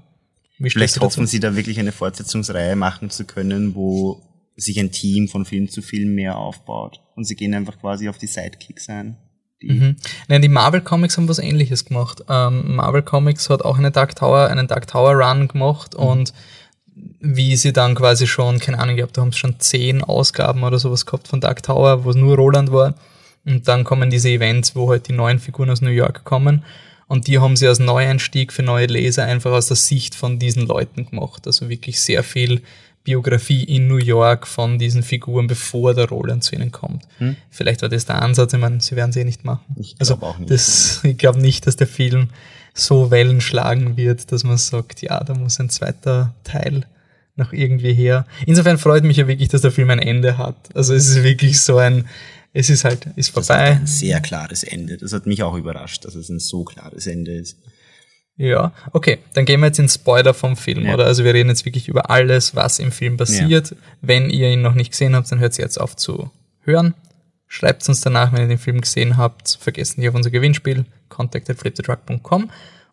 Vielleicht hoffen dazu? sie da wirklich eine Fortsetzungsreihe machen zu können, wo sich ein Team von Film zu Film mehr aufbaut. Und sie gehen einfach quasi auf die Sidekicks ein. Die, Mhm. Nein, die Marvel Comics haben was ähnliches gemacht. Ähm, Marvel Comics hat auch eine Dark Tower, einen Dark Tower Run gemacht und wie sie dann quasi schon, keine Ahnung, ich glaube, da haben sie schon zehn Ausgaben oder sowas gehabt von Dark Tower, wo es nur Roland war. Und dann kommen diese Events, wo halt die neuen Figuren aus New York kommen. Und die haben sie als Neueinstieg für neue Leser einfach aus der Sicht von diesen Leuten gemacht. Also wirklich sehr viel Biografie in New York von diesen Figuren, bevor der Roland zu ihnen kommt. Vielleicht war das der Ansatz, ich meine, sie werden es eh nicht machen. Ich also glaub auch nicht. Das, ich glaube nicht, dass der Film so Wellen schlagen wird, dass man sagt, ja, da muss ein zweiter Teil noch irgendwie her. Insofern freut mich ja wirklich, dass der Film ein Ende hat. Also es ist wirklich so ein, es ist halt, ist vorbei. ein sehr klares Ende. Das hat mich auch überrascht, dass es ein so klares Ende ist. Ja, okay, dann gehen wir jetzt in Spoiler vom Film, Ja. oder? Also wir reden jetzt wirklich über alles, was im Film passiert. Wenn ihr ihn noch nicht gesehen habt, dann hört jetzt auf zu hören. Schreibt uns danach, wenn ihr den Film gesehen habt. Vergesst nicht auf unser Gewinnspiel, contact@flipthetruck.com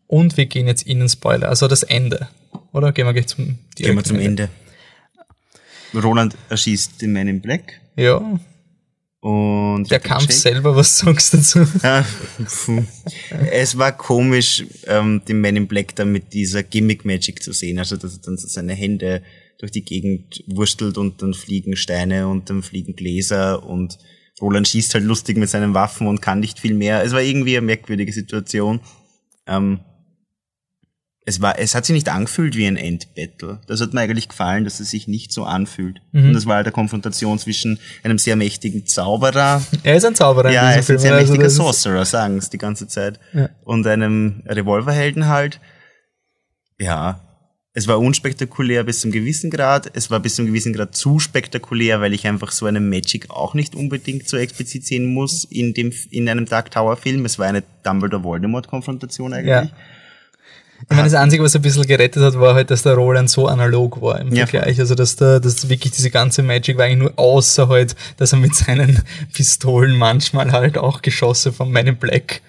und wir gehen jetzt in den Spoiler, also das Ende, oder? Gehen wir gleich zum Gehen wir zum Ende. Roland erschießt den Man in Black Ja, und der Kampf Jake. selber, was sagst du dazu? [laughs] Puh. es war komisch, ähm, den Man in Black dann mit dieser Gimmick-Magic zu sehen. Also, dass er dann so seine Hände durch die Gegend wurstelt und dann fliegen Steine und dann fliegen Gläser und Roland schießt halt lustig mit seinen Waffen und kann nicht viel mehr. Es war irgendwie eine merkwürdige Situation. Ähm, es war, es hat sich nicht angefühlt wie ein Endbattle. Das hat mir eigentlich gefallen, dass es sich nicht so anfühlt. Mhm. Und das war halt eine Konfrontation zwischen einem sehr mächtigen Zauberer [laughs] Er ist ein Zauberer ja, er ist ein Film. sehr also mächtiger ist- Sorcerer, sagen es die ganze Zeit. Ja. Und einem Revolverhelden halt. Ja, es war unspektakulär bis zum gewissen Grad. Es war bis zum gewissen Grad zu spektakulär, weil ich einfach so eine Magic auch nicht unbedingt so explizit sehen muss in dem, in einem Dark Tower Film. Es war eine Dumbledore-Voldemort-Konfrontation eigentlich. Ja. Ich meine, das Einzige, was ein bisschen gerettet hat, war halt, dass der Roland so analog war im Ja, Vergleich. Also, dass da, dass wirklich diese ganze Magic war eigentlich nur außer halt, dass er mit seinen [laughs] Pistolen manchmal halt auch Geschosse von in Black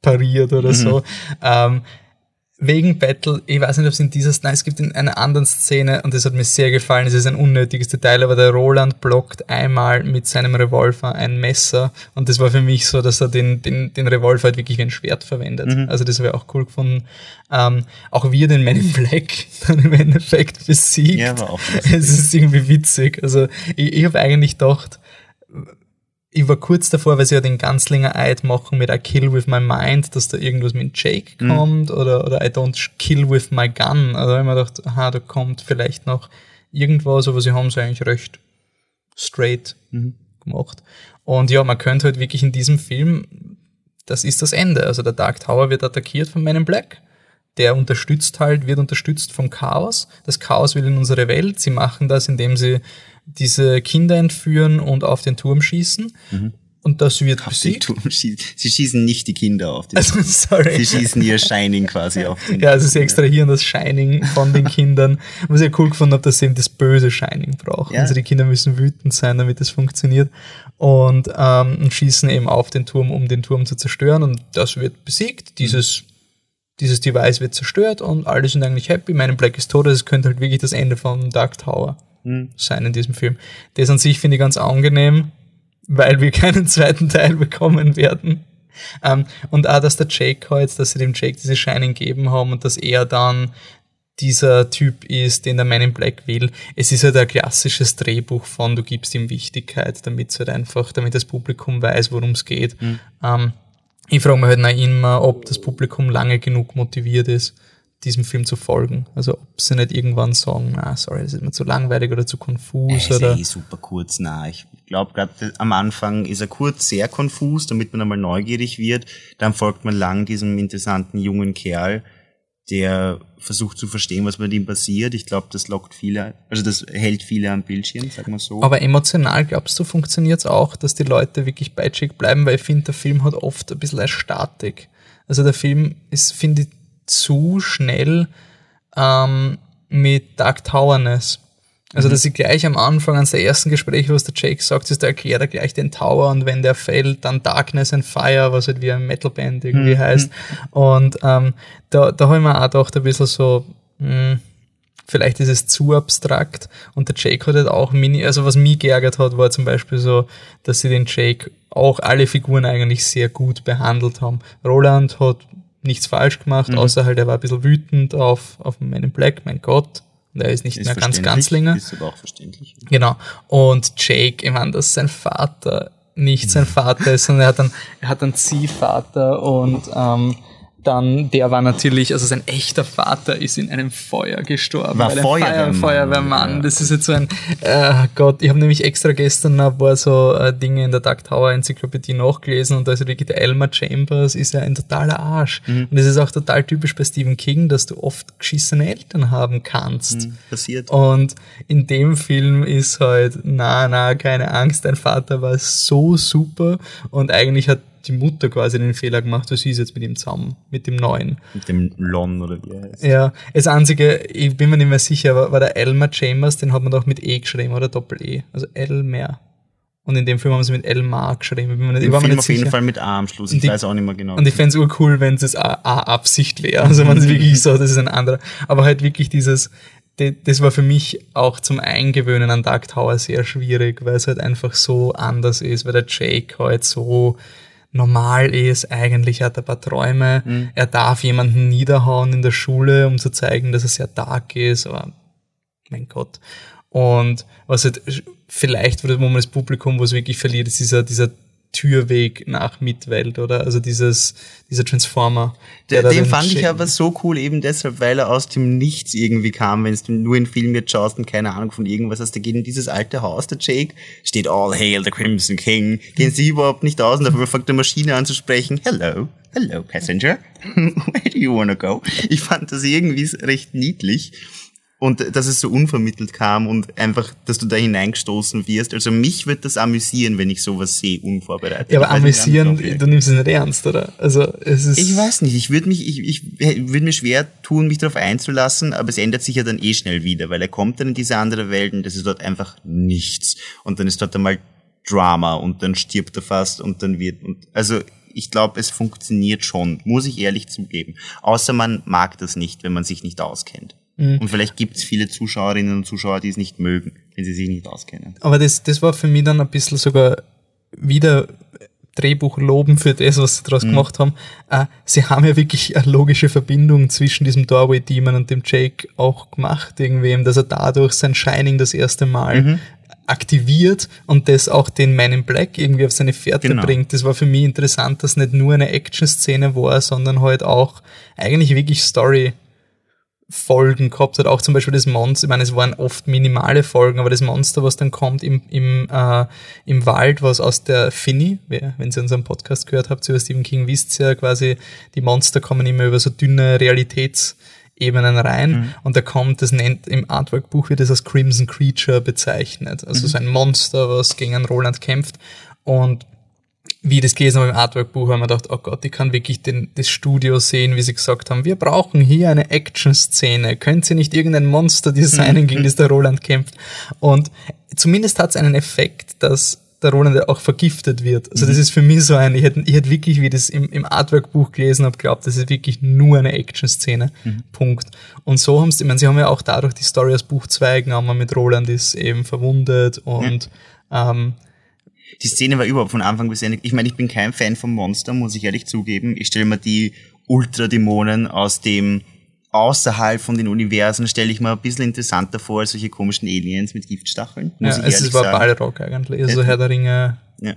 pariert oder Mhm. so. Ähm, wegen Battle, ich weiß nicht, ob es in dieser, nein, es gibt in einer anderen Szene, und das hat mir sehr gefallen, es ist ein unnötiges Detail, aber der Roland blockt einmal mit seinem Revolver ein Messer, und das war für mich so, dass er den, den, den Revolver halt wirklich wie ein Schwert verwendet. Mhm. Also das wäre auch cool gefunden. Ähm, auch wie er den Man in Black [laughs] dann im Endeffekt besiegt. Ja, war auch es ist irgendwie witzig. Also ich, ich habe eigentlich gedacht, ich war kurz davor, weil sie ja den Ganzlinger Eid machen mit I kill with my mind, dass da irgendwas mit Jake mhm. kommt oder, oder I don't kill with my gun. Also ich mir gedacht, aha, da kommt vielleicht noch irgendwas, aber sie haben es eigentlich recht straight mhm. gemacht. Und ja, man könnte halt wirklich in diesem Film, das ist das Ende. Also der Dark Tower wird attackiert von Men in Black. Der unterstützt halt, wird unterstützt vom Chaos. Das Chaos will in unsere Welt. Sie machen das, indem sie diese Kinder entführen und auf den Turm schießen. Mhm. Und das wird auf besiegt. Den Turm schießen. Sie schießen nicht die Kinder auf den [laughs] also, sorry. Sie schießen ihr Shining quasi auf den Ja, also sie extrahieren das Shining von den [laughs] Kindern. Was ich cool gefunden habe, dass sie eben das böse Shining brauchen. Ja. Also die Kinder müssen wütend sein, damit es funktioniert. Und, ähm, und schießen eben auf den Turm, um den Turm zu zerstören. Und das wird besiegt. Dieses dieses Device wird zerstört und alle sind eigentlich happy. Mein Black ist tot, es könnte halt wirklich das Ende von Dark Tower mhm. sein in diesem Film. Das an sich finde ich ganz angenehm, weil wir [laughs] keinen zweiten Teil bekommen werden. Ähm, und auch, dass der Jake halt, dass sie dem Jake diese Shining geben haben und dass er dann dieser Typ ist, den der Man in Black will. Es ist halt ein klassisches Drehbuch von, du gibst ihm Wichtigkeit, damit es halt einfach, damit das Publikum weiß, worum es geht. Mhm. Ähm, ich frage mich halt noch immer, ob das Publikum lange genug motiviert ist, diesem Film zu folgen. Also ob sie nicht irgendwann sagen, na sorry, das ist mir zu langweilig oder zu konfus. Äh, oder ist eh super kurz, na. Ich glaube, gerade am Anfang ist er kurz sehr konfus, damit man einmal neugierig wird. Dann folgt man lang diesem interessanten jungen Kerl, der versucht zu verstehen, was mit ihm passiert. Ich glaube, das lockt viele, also das hält viele am Bildschirm, sag mal so. Aber emotional, glaubst du, funktioniert es auch, dass die Leute wirklich bei Jake bleiben? Weil ich finde, der Film hat oft ein bisschen eine Statik. Also der Film ist, finde ich, zu schnell ähm, mit Dark Towerness. Also, mhm. dass ich gleich am Anfang ans ersten Gespräch, was der Jake sagt, ist, da erklärt er gleich den Tower und wenn der fällt, dann Darkness and Fire, was halt wie ein Metalband irgendwie mhm. heißt. Und ähm, da, da habe ich mir auch gedacht, ein bisschen so, mh, hm, vielleicht ist es zu abstrakt. Und der Jake hat halt auch mini, also was mich geärgert hat, war zum Beispiel so, dass sie den Jake auch alle Figuren eigentlich sehr gut behandelt haben. Roland hat nichts falsch gemacht, mhm. außer halt er war ein bisschen wütend auf, auf in Black, mein Gott. Und er ist nicht ist mehr ganz Ganzlinger. Ist aber auch verständlich. Genau. Und Jake, ich meine, dass sein Vater nicht sein Vater ist, sondern er hat einen, er hat einen Ziehvater und ähm, dann, der war natürlich, also sein echter Vater ist in einem Feuer gestorben. War Feuerwehrmann. Feuerwehrmann. Ja. Das ist jetzt so ein, äh, Gott, ich habe nämlich extra gestern ein paar so äh, Dinge in der Dark Tower Enzyklopädie nachgelesen und da ist wirklich der Elmer Chambers ist ja ein totaler Arsch. Mhm. Und das ist auch total typisch bei Stephen King, dass du oft geschissene Eltern haben kannst. Mhm, passiert. Und in dem Film ist halt, na, na, keine Angst, dein Vater war so super und eigentlich hat die Mutter quasi den Fehler gemacht, was ist jetzt mit ihm zusammen, mit dem Neuen. Mit dem Lon oder wie er heißt. Ja, das Einzige, ich bin mir nicht mehr sicher, war, war der Elmer Chambers, den hat man doch mit E geschrieben oder Doppel-E, also Elmer. Und in dem Film haben sie mit Elmar geschrieben. Bin mir nicht, Im Film auf jeden Fall mit A am Schluss. Ich die, weiß auch nicht mehr genau. Und ich fände es urcool, wenn es A-Absicht wäre. Also [laughs] wenn es wirklich so, das ist ein anderer. Aber halt wirklich dieses, das war für mich auch zum Eingewöhnen an Dark Tower sehr schwierig, weil es halt einfach so anders ist, weil der Jake halt so normal ist, eigentlich hat er ein paar Träume, mhm. er darf jemanden niederhauen in der Schule, um zu zeigen, dass er sehr dark ist, aber mein Gott. Und was halt vielleicht, wo man das Publikum, wo es wirklich verliert, ist dieser, dieser Türweg nach Mitwelt, oder? Also dieses, dieser Transformer. Der, den fand ich aber so cool, eben deshalb, weil er aus dem Nichts irgendwie kam, wenn du nur in Film jetzt schaust und keine Ahnung von irgendwas hast. Da geht in dieses alte Haus, der Jake, steht All Hail the Crimson King, gehen sie überhaupt nicht aus und dafür fängt der Maschine an zu sprechen. Hello, hello, Passenger. [laughs] Where do you wanna go? Ich fand das irgendwie recht niedlich und dass es so unvermittelt kam und einfach, dass du da hineingestoßen wirst. Also mich wird das amüsieren, wenn ich sowas sehe, unvorbereitet. Ja, aber amüsieren, du nimmst es nicht ernst, oder? Also es ist. Ich weiß nicht, ich würde mich, ich, ich würde mir schwer tun, mich darauf einzulassen, aber es ändert sich ja dann eh schnell wieder, weil er kommt dann in diese andere Welt und das ist dort einfach nichts. Und dann ist dort einmal Drama und dann stirbt er fast und dann wird und also ich glaube, es funktioniert schon, muss ich ehrlich zugeben. Außer man mag das nicht, wenn man sich nicht auskennt. Mhm. Und vielleicht gibt es viele Zuschauerinnen und Zuschauer, die es nicht mögen, wenn sie sich nicht auskennen. Aber das, das war für mich dann ein bisschen sogar wieder Drehbuch loben für das, was sie daraus mhm. gemacht haben. Äh, sie haben ja wirklich eine logische Verbindung zwischen diesem Doorway Demon und dem Jake auch gemacht, irgendwie, dass er dadurch sein Shining das erste Mal mhm. aktiviert und das auch den Man in Black irgendwie auf seine Fährte genau. bringt. Das war für mich interessant, dass nicht nur eine Action-Szene war, sondern halt auch eigentlich wirklich Story Folgen gehabt hat, auch zum Beispiel das Monster, ich meine, es waren oft minimale Folgen, aber das Monster, was dann kommt im, im, äh, im Wald, was aus der Finny, wenn ihr unseren Podcast gehört habt über Stephen King, wisst ihr ja quasi, die Monster kommen immer über so dünne Realitätsebenen rein mhm. und da kommt, das nennt im Artwork-Buch wird das als Crimson Creature bezeichnet, also mhm. so ein Monster, was gegen einen Roland kämpft und wie das gelesen habe im Artwork-Buch, haben wir gedacht, oh Gott, ich kann wirklich den, das Studio sehen, wie sie gesagt haben, wir brauchen hier eine Action-Szene. Könnt ihr nicht irgendein Monster designen, gegen das der Roland kämpft? Und zumindest hat es einen Effekt, dass der Roland auch vergiftet wird. Also das mhm. ist für mich so ein, ich hätte, ich hätte wirklich, wie ich das im, im Artwork-Buch gelesen habe, glaubt, das ist wirklich nur eine Action-Szene. Mhm. Punkt. Und so haben sie, ich meine, sie haben ja auch dadurch die Story aus Buch 2 genommen, mit Roland ist eben verwundet und ja. ähm, die Szene war überhaupt von Anfang bis Ende. Ich meine, ich bin kein Fan vom Monster, muss ich ehrlich zugeben. Ich stelle mir die Ultradämonen aus dem außerhalb von den Universen stelle ich mir ein bisschen interessanter vor als solche komischen Aliens mit Giftstacheln. Muss ja, ich es war Ballrock eigentlich, also Herr der Ringe. Ja.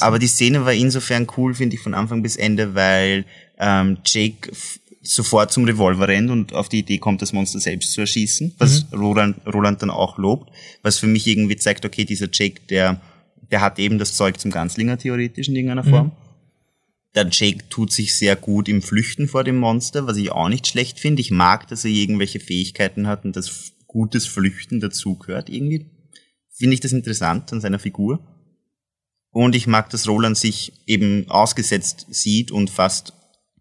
Aber die Szene war insofern cool, finde ich, von Anfang bis Ende, weil ähm, Jake sofort zum Revolver rennt und auf die Idee kommt, das Monster selbst zu erschießen, was mhm. Roland, Roland dann auch lobt, was für mich irgendwie zeigt, okay, dieser Jake, der der hat eben das Zeug zum Ganzlinger theoretisch in irgendeiner Form. Mhm. Der Jake tut sich sehr gut im Flüchten vor dem Monster, was ich auch nicht schlecht finde. Ich mag, dass er irgendwelche Fähigkeiten hat und dass gutes Flüchten dazugehört irgendwie. Finde ich das interessant an seiner Figur. Und ich mag, dass Roland sich eben ausgesetzt sieht und fast,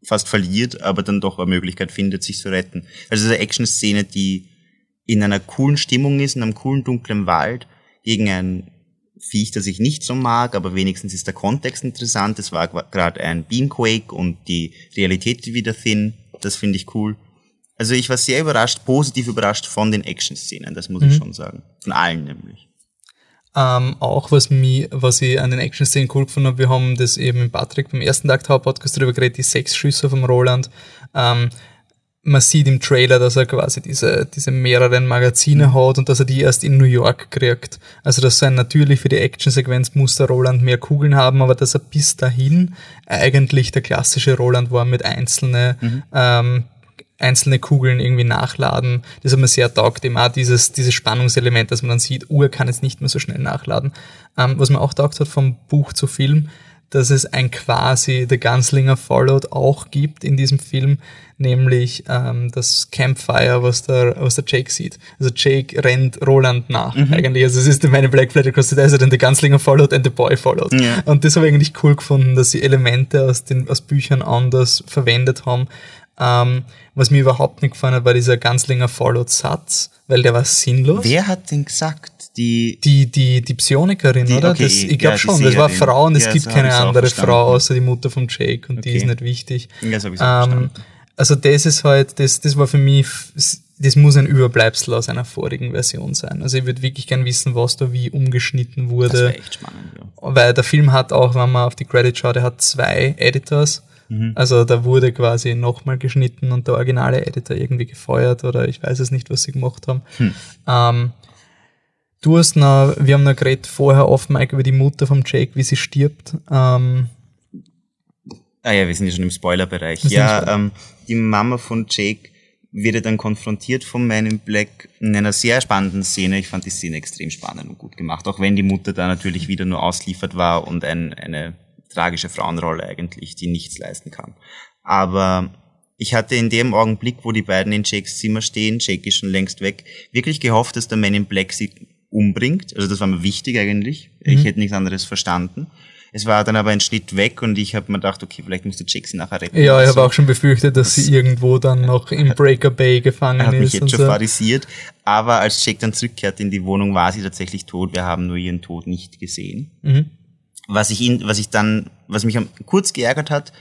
fast verliert, aber dann doch eine Möglichkeit findet, sich zu retten. Also eine Action-Szene, die in einer coolen Stimmung ist, in einem coolen dunklen Wald, gegen ein Viech, das ich nicht so mag, aber wenigstens ist der Kontext interessant. Es war gerade ein Beamquake und die Realität wieder thin. Das finde ich cool. Also ich war sehr überrascht, positiv überrascht von den Action-Szenen, das muss mhm. ich schon sagen. Von allen nämlich. Ähm, auch was mich, was ich an den Action-Szenen cool gefunden habe, wir haben das eben mit Patrick beim ersten Tag Podcast darüber geredet, die sechs Schüsse vom Roland. Ähm, man sieht im Trailer, dass er quasi diese, diese mehreren Magazine hat und dass er die erst in New York kriegt. Also das sein natürlich für die Actionsequenz muss der Roland mehr Kugeln haben, aber dass er bis dahin eigentlich der klassische Roland war mit einzelne, mhm. ähm, einzelne Kugeln irgendwie nachladen. Das hat mir sehr taugt, eben auch dieses, dieses Spannungselement, dass man dann sieht, Uhr kann jetzt nicht mehr so schnell nachladen. Ähm, was mir auch taugt hat vom Buch zu Film, dass es ein quasi The Gunslinger Followed auch gibt in diesem Film, nämlich ähm, das Campfire, was der, was der Jake sieht. Also Jake rennt Roland nach mhm. eigentlich. Also es ist meine Black Flag Across the Desert and The Gunslinger Followed and The Boy Followed. Ja. Und das habe ich eigentlich cool gefunden, dass sie Elemente aus den aus Büchern anders verwendet haben. Ähm, was mir überhaupt nicht gefallen hat, war dieser Gunslinger Followed Satz, weil der war sinnlos. Wer hat den gesagt? Die, die, die, die Psionikerin, die, oder? Okay, das, ich glaube ja, schon, das war Frau und es ja, gibt keine andere Frau außer die Mutter von Jake und okay. die ist nicht wichtig. Ja, so ähm, also das ist halt, das, das war für mich, das muss ein Überbleibsel aus einer vorigen Version sein. Also ich würde wirklich gern wissen, was da wie umgeschnitten wurde. Das echt spannend, ja. Weil der Film hat auch, wenn man auf die Credits schaut, er hat zwei Editors. Mhm. Also da wurde quasi nochmal geschnitten und der originale Editor irgendwie gefeuert oder ich weiß es nicht, was sie gemacht haben. Hm. Ähm, du hast noch, wir haben noch geredet vorher oft Mike über die Mutter vom Jake, wie sie stirbt. Ähm, ah ja, wir sind ja schon im Spoilerbereich. Ja, Spoiler. ähm, die Mama von Jake wird dann konfrontiert von Man in Black in einer sehr spannenden Szene. Ich fand die Szene extrem spannend und gut gemacht, auch wenn die Mutter da natürlich wieder nur ausliefert war und ein, eine tragische Frauenrolle eigentlich, die nichts leisten kann. Aber ich hatte in dem Augenblick, wo die beiden in Jakes Zimmer stehen, Jake ist schon längst weg, wirklich gehofft, dass der Man in Black sie umbringt. Also das war mir wichtig eigentlich. Mhm. Ich hätte nichts anderes verstanden. Es war dann aber ein Schnitt weg und ich habe mir gedacht, okay, vielleicht musste Jake sie nachher retten. Ja, ich habe auch schon befürchtet, dass das sie irgendwo dann noch im Breaker Bay gefangen ist. Hat mich jetzt schon so. pharisiert. Aber als Jake dann zurückkehrt in die Wohnung, war sie tatsächlich tot. Wir haben nur ihren Tod nicht gesehen. Mhm. Was ich ihn, was ich dann was mich kurz geärgert hat,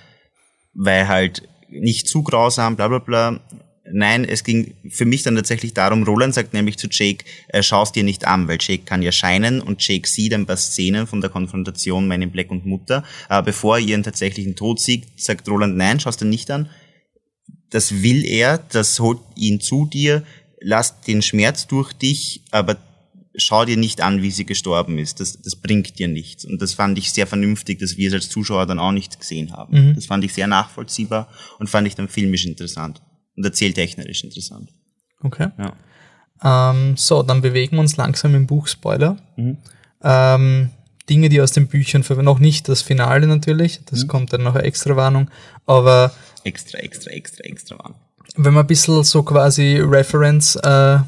weil halt nicht zu grausam, bla bla bla. Nein, es ging für mich dann tatsächlich darum, Roland sagt nämlich zu Jake, äh, schau's dir nicht an, weil Jake kann ja scheinen und Jake sieht ein paar Szenen von der Konfrontation meinen Black und Mutter. Aber bevor er ihren tatsächlichen Tod sieht, sagt Roland, nein, schau's dir nicht an. Das will er, das holt ihn zu dir, lass den Schmerz durch dich, aber schau dir nicht an, wie sie gestorben ist. Das, das bringt dir nichts. Und das fand ich sehr vernünftig, dass wir es als Zuschauer dann auch nicht gesehen haben. Mhm. Das fand ich sehr nachvollziehbar und fand ich dann filmisch interessant und erzähltechnerisch interessant. Okay. Ja. Ähm, so, dann bewegen wir uns langsam im Buch-Spoiler. Mhm. Ähm, Dinge, die aus den Büchern, noch nicht das Finale natürlich, das Mhm. kommt dann noch eine extra Warnung, aber Extra, extra, extra, extra warm. wenn wir ein bisschen so quasi Reference äh,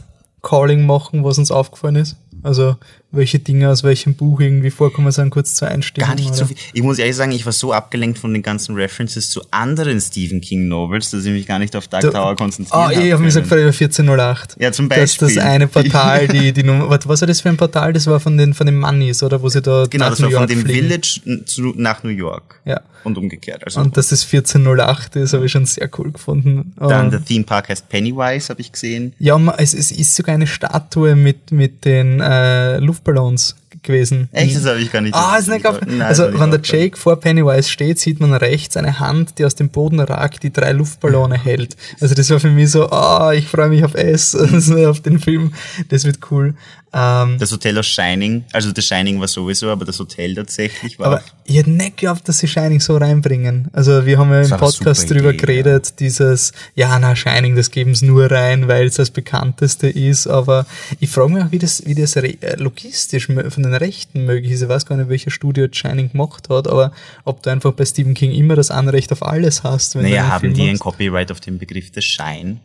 Calling machen, was uns aufgefallen ist, also welche Dinge aus welchem Buch irgendwie vorkommen, sind kurz zu einstimmen. Gar nicht oder? so viel. Ich muss ehrlich sagen, ich war so abgelenkt von den ganzen References zu anderen Stephen King Novels, dass ich mich gar nicht auf Dark Da- Tower konzentrieren Ah, ich habe mich gesagt, über 1408. Ja, zum Das, das Beispiel. eine [laughs] Portal, die, die Nummer, was war das für ein Portal? Das war von den, von den Moneys, oder? Wo sie da Genau, das New war von dem fliegen. Village zu, nach New York. Ja. Und umgekehrt. Also Und dass das 1408 ist, habe ich schon sehr cool gefunden. dann Ähm, der Theme Park heißt Pennywise, habe ich gesehen. ja, es, es ist sogar eine Statue mit, mit den äh, Luftballons gewesen. Echt, das habe ich gar nicht Ah, ist nicht das Also, wenn der. Jake vor Pennywise steht, sieht man rechts eine Hand, die aus dem Boden ragt, die drei Luftballone hält. Also, das war für mich so, ah, ich freue mich auf S, [laughs] also auf den Film. Das wird cool. Ähm, Das Hotel aus Shining, also das Shining war sowieso, aber das Hotel tatsächlich war aber ich hätte nicht geglaubt, dass sie Shining so reinbringen. Also, wir haben ja im Podcast drüber Idee, geredet, dieses, ja, na, Shining, das geben sie nur rein, weil es das bekannteste ist. Aber ich frage mich auch, wie das, wie das äh, logistisch von den Rechten möglich ist. Ich weiß gar nicht, welcher Studio Shining gemacht hat, aber ob du einfach bei Stephen King immer das Anrecht auf alles hast, wenn du naja, haben Film die ein. Copyright auf den Begriff des Shine?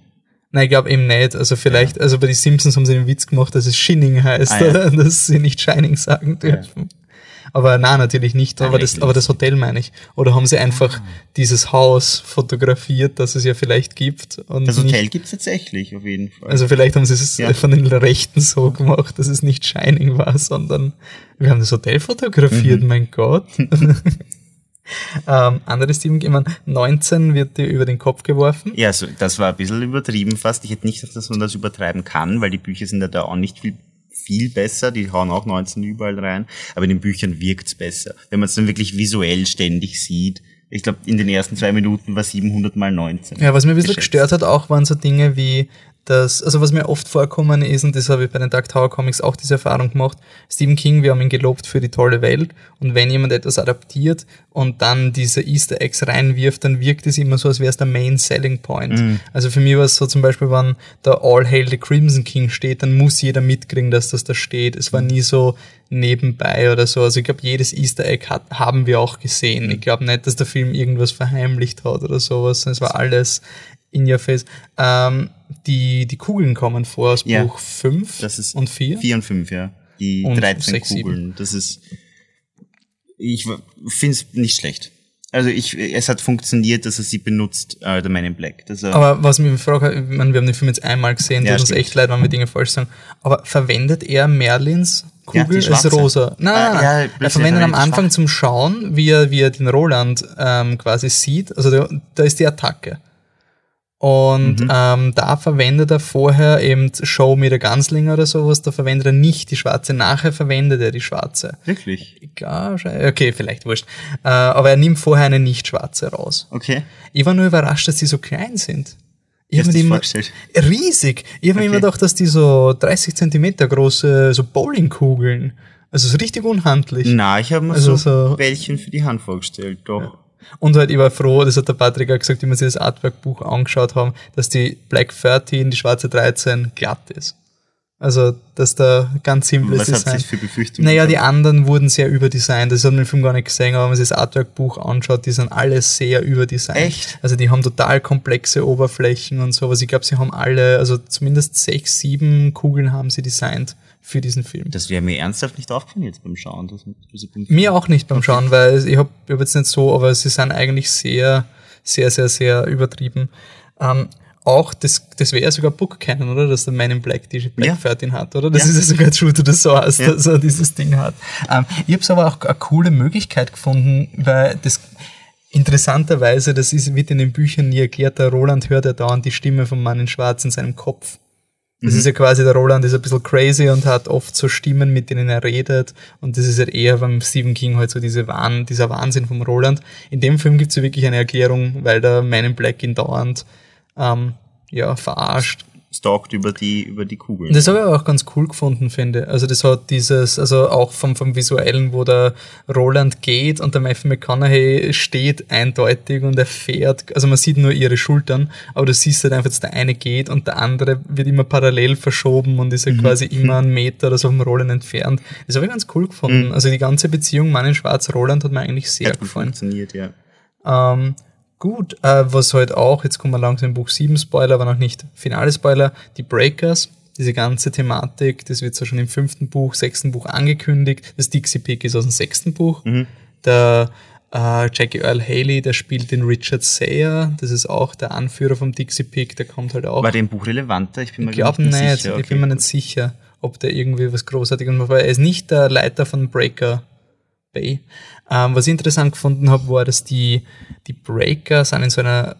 Nein, ich glaube eben nicht. Also vielleicht, also bei den Simpsons haben sie den Witz gemacht, dass es Shinning heißt, Ah, ja. [laughs] Dass sie nicht Shining sagen dürfen. Aber nein, natürlich nicht. Aber das, aber das Hotel meine ich. Oder haben sie einfach Ah. dieses Haus fotografiert, das es ja vielleicht gibt? Und Das nicht, Hotel gibt's tatsächlich, auf jeden Fall. also vielleicht haben sie es Ja. von den Rechten so gemacht, dass es nicht Shining war, sondern wir haben das Hotel Mhm. fotografiert, mein Gott. [laughs] ähm, anderes Team, ich meine, 19 wird dir über den Kopf geworfen. ja, so, das war ein bisschen übertrieben fast. Ich hätte nicht gedacht, dass man das übertreiben kann, weil die Bücher sind ja da auch nicht viel viel besser, die hauen auch 19 überall rein, aber in den Büchern wirkt's besser. Wenn man es dann wirklich visuell ständig sieht. Ich glaube, in den ersten zwei Minuten war 700 mal 19. Ja, was mir ein bisschen geschätzt. gestört hat auch, waren so Dinge wie das, also was mir oft vorkommen ist, und das habe ich bei den Dark Tower Comics auch diese Erfahrung gemacht, Stephen King, wir haben ihn gelobt für die tolle Welt, und wenn jemand etwas adaptiert und dann diese Easter Eggs reinwirft, dann wirkt es immer so, als wäre es der Main Selling Point. Also für mich war es so zum Beispiel, wenn da All Hail the Crimson King steht, dann muss jeder mitkriegen, dass das da steht. Es war nie so nebenbei oder so. Also ich glaube, jedes Easter Egg hat, haben wir auch gesehen. Ich glaube nicht, dass der Film irgendwas verheimlicht hat oder sowas. Es war alles in your face. Ähm, die, die Kugeln kommen vor aus Ja. Buch 5 Das ist und 4. Vier und fünf, ja. Die Und 13 sechs, sieben. Kugeln. Das ist, ich finde es nicht schlecht. Also ich, es hat funktioniert, dass er sie benutzt, äh, der Man in Black. Er, Aber was mich fragt, ich meine, wir haben den Film jetzt einmal gesehen, Ja, tut uns stimmt. echt leid, wenn wir Dinge falsch sagen. Aber verwendet er Merlins Ja, Kugel als schwarze. rosa? Nein, Ah, nein. ja, er verwendet am Anfang schwarze. zum Schauen, wie er, wie er den Roland ähm, quasi sieht. Also da, da ist die Attacke. Und Mhm. ähm, da verwendet er vorher eben Show Me the Gunslinger oder sowas, da verwendet er nicht die schwarze, nachher verwendet er die schwarze. wirklich? Egal, okay, vielleicht wurscht. Äh, aber er nimmt vorher eine nicht schwarze raus. Okay. Ich war nur überrascht, dass die so klein sind. Ich habe mir immer riesig. Ich habe mir Okay. immer gedacht, dass die so 30 Zentimeter große so Bowlingkugeln. Also so richtig unhandlich. Na, ich habe mir Also so, so- Bällchen für die Hand vorgestellt, doch. Und halt, ich war froh, das hat der Patrick auch gesagt, wie wir sich das Artwork-Buch angeschaut haben, dass die Black 13, die schwarze 13, glatt ist. Also, dass da ganz simples Was Design. ihr für Befürchtungen? Naja, die anderen wurden sehr überdesignt. Das hat man im Film gar nicht gesehen, aber wenn man sich das Artwork-Buch anschaut, die sind alle sehr überdesignt. Echt? Also die haben total komplexe Oberflächen und sowas. Ich glaube, sie haben alle, also zumindest sechs, sieben Kugeln haben sie designt für diesen Film. Das wäre mir ernsthaft nicht aufgefallen jetzt beim Schauen. Das, beim Mir auch nicht beim Schauen, weil ich habe hab jetzt nicht so, aber sie sind eigentlich sehr, sehr, sehr, sehr übertrieben. Ähm, auch, das, das wäre ja sogar Book kennen, oder? Dass der Man in Black die Black Ja. 13 hat, oder? Das Ja. ist ja sogar True to the Source, Ja. dass er dieses Ding hat. Ähm, ich habe es aber auch eine coole Möglichkeit gefunden, weil das interessanterweise, das ist, wird in den Büchern nie erklärt, der Roland hört ja dauernd die Stimme vom Mann in Schwarz in seinem Kopf. Das ist ja quasi, der Roland ist ein bisschen crazy und hat oft so Stimmen, mit denen er redet. Und das ist halt eher beim Stephen King halt so diese Wahn, dieser Wahnsinn vom Roland. In dem Film gibt es ja wirklich eine Erklärung, weil der Man in Black ihn dauernd ähm, ja, verarscht. Stalkt über die, über die Kugeln. Das habe ich auch ganz cool gefunden, finde. Also das hat dieses, also auch vom, vom Visuellen, wo der Roland geht und der Matthew McConaughey steht eindeutig und er fährt, also man sieht nur ihre Schultern, aber du siehst halt einfach, dass der eine geht und der andere wird immer parallel verschoben und ist halt quasi immer einen Meter oder so vom Roland entfernt. Das habe ich ganz cool gefunden. Also die ganze Beziehung Mann in Schwarz Roland hat mir eigentlich sehr Hat gefallen. funktioniert, ja. Ähm, gut, äh, was halt auch, jetzt kommen wir langsam im Buch 7 Spoiler, aber noch nicht finale Spoiler, die Breakers, diese ganze Thematik, das wird zwar schon im fünften Buch, sechsten Buch angekündigt. Das Dixie Pig ist aus dem sechsten Buch. Der äh, Jackie Earl Haley, der spielt den Richard Sayer, das ist auch der Anführer vom Dixie Pig, der kommt halt auch. War der im Buch relevanter? Ich bin mir Ich glaube nicht nicht, sicher. ich bin mir nicht sicher, ob der irgendwie was Großartiges macht, weil er ist nicht der Leiter von Breaker Bay. Ähm, was ich interessant gefunden habe, war, dass die, die Breaker sind in so einer,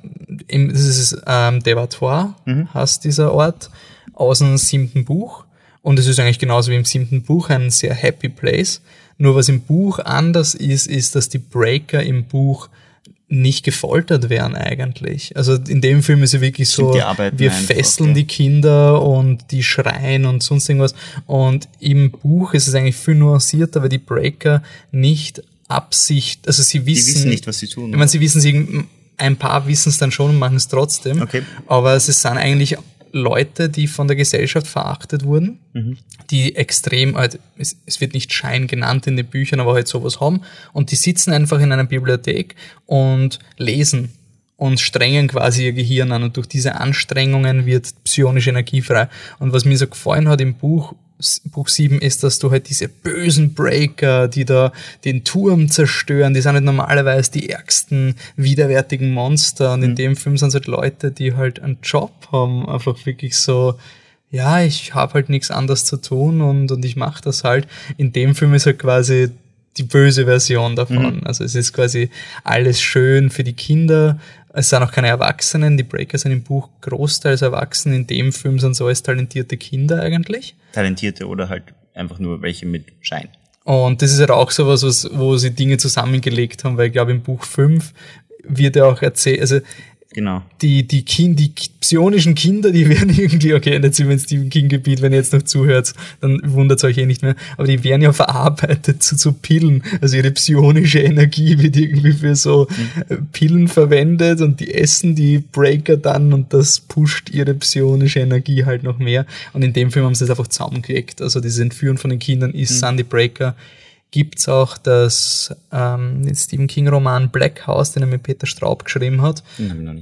im, das ist ähm, Devatoire, heißt dieser Ort, aus dem siebten Buch. Und es ist eigentlich genauso wie im siebten Buch ein sehr happy place. Nur was im Buch anders ist, ist, dass die Breaker im Buch nicht gefoltert werden eigentlich. Also in dem Film ist es wirklich so, wir einfach, fesseln ja. die Kinder und die schreien und sonst irgendwas. Und im Buch ist es eigentlich viel nuancierter, weil die Breaker nicht Absicht, also sie Die wissen, wissen nicht, was sie tun. ich meine, sie wissen sie, ein paar wissen es dann schon und machen es trotzdem. Okay. Aber es sind eigentlich Leute, die von der Gesellschaft verachtet wurden, Mhm. die extrem, halt, es, es wird nicht Schein genannt in den Büchern, aber halt sowas haben. Und die sitzen einfach in einer Bibliothek und lesen und strengen quasi ihr Gehirn an. Und durch diese Anstrengungen wird psionische Energie frei. Und was mir so gefallen hat im Buch, Buch 7 ist, dass du halt diese bösen Breaker, die da den Turm zerstören, die sind halt normalerweise die ärgsten, widerwärtigen Monster. Und in dem Film sind es halt Leute, die halt einen Job haben, einfach wirklich so, ja, ich habe halt nichts anderes zu tun und, und ich mache das halt. In dem Film ist halt quasi die böse Version davon. Also es ist quasi alles schön für die Kinder. Es sind auch keine Erwachsenen. Die Breaker sind im Buch großteils erwachsen. In dem Film sind es alles talentierte Kinder eigentlich. Talentierte oder halt einfach nur welche mit Schein. Und das ist halt auch sowas, was, wo sie Dinge zusammengelegt haben, weil ich glaube, im Buch 5 wird ja auch erzählt, also Genau. die, die, kind, die psionischen Kinder, die [laughs] werden irgendwie, okay, jetzt sind wir in Stephen King-Gebiet, wenn ihr jetzt noch zuhört, dann wundert euch eh nicht mehr, aber die werden ja verarbeitet zu, zu Pillen. Also ihre psionische Energie wird irgendwie für so äh, Pillen verwendet und die essen die Breaker dann und das pusht ihre psionische Energie halt noch mehr. Und in dem Film haben sie es einfach zusammengekriegt. Also dieses Entführen von den Kindern ist Sandy Breaker gibt's auch das ähm, den Stephen King Roman Black House, den er mit Peter Straub geschrieben hat.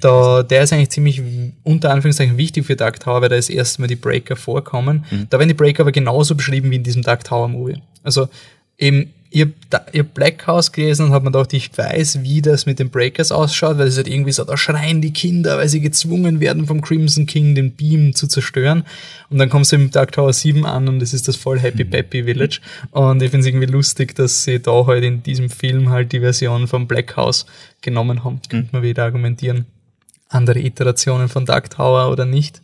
Da, der ist eigentlich ziemlich unter Anführungszeichen wichtig für Dark Tower, weil da ist erstmal die Breaker vorkommen. Da werden die Breaker aber genauso beschrieben wie in diesem Dark Tower Movie. Also eben, ich hab, ich hab Black House gelesen und hab mir gedacht, ich weiß, wie das mit den Breakers ausschaut, weil es halt irgendwie so, da schreien die Kinder, weil sie gezwungen werden vom Crimson King den Beam zu zerstören. Und dann kommst du im Dark Tower 7 an und es ist das voll Happy Peppy Village. Und ich finde es irgendwie lustig, dass sie da halt in diesem Film halt die Version vom Black House genommen haben. Könnte man wieder argumentieren. Andere Iterationen von Dark Tower oder nicht.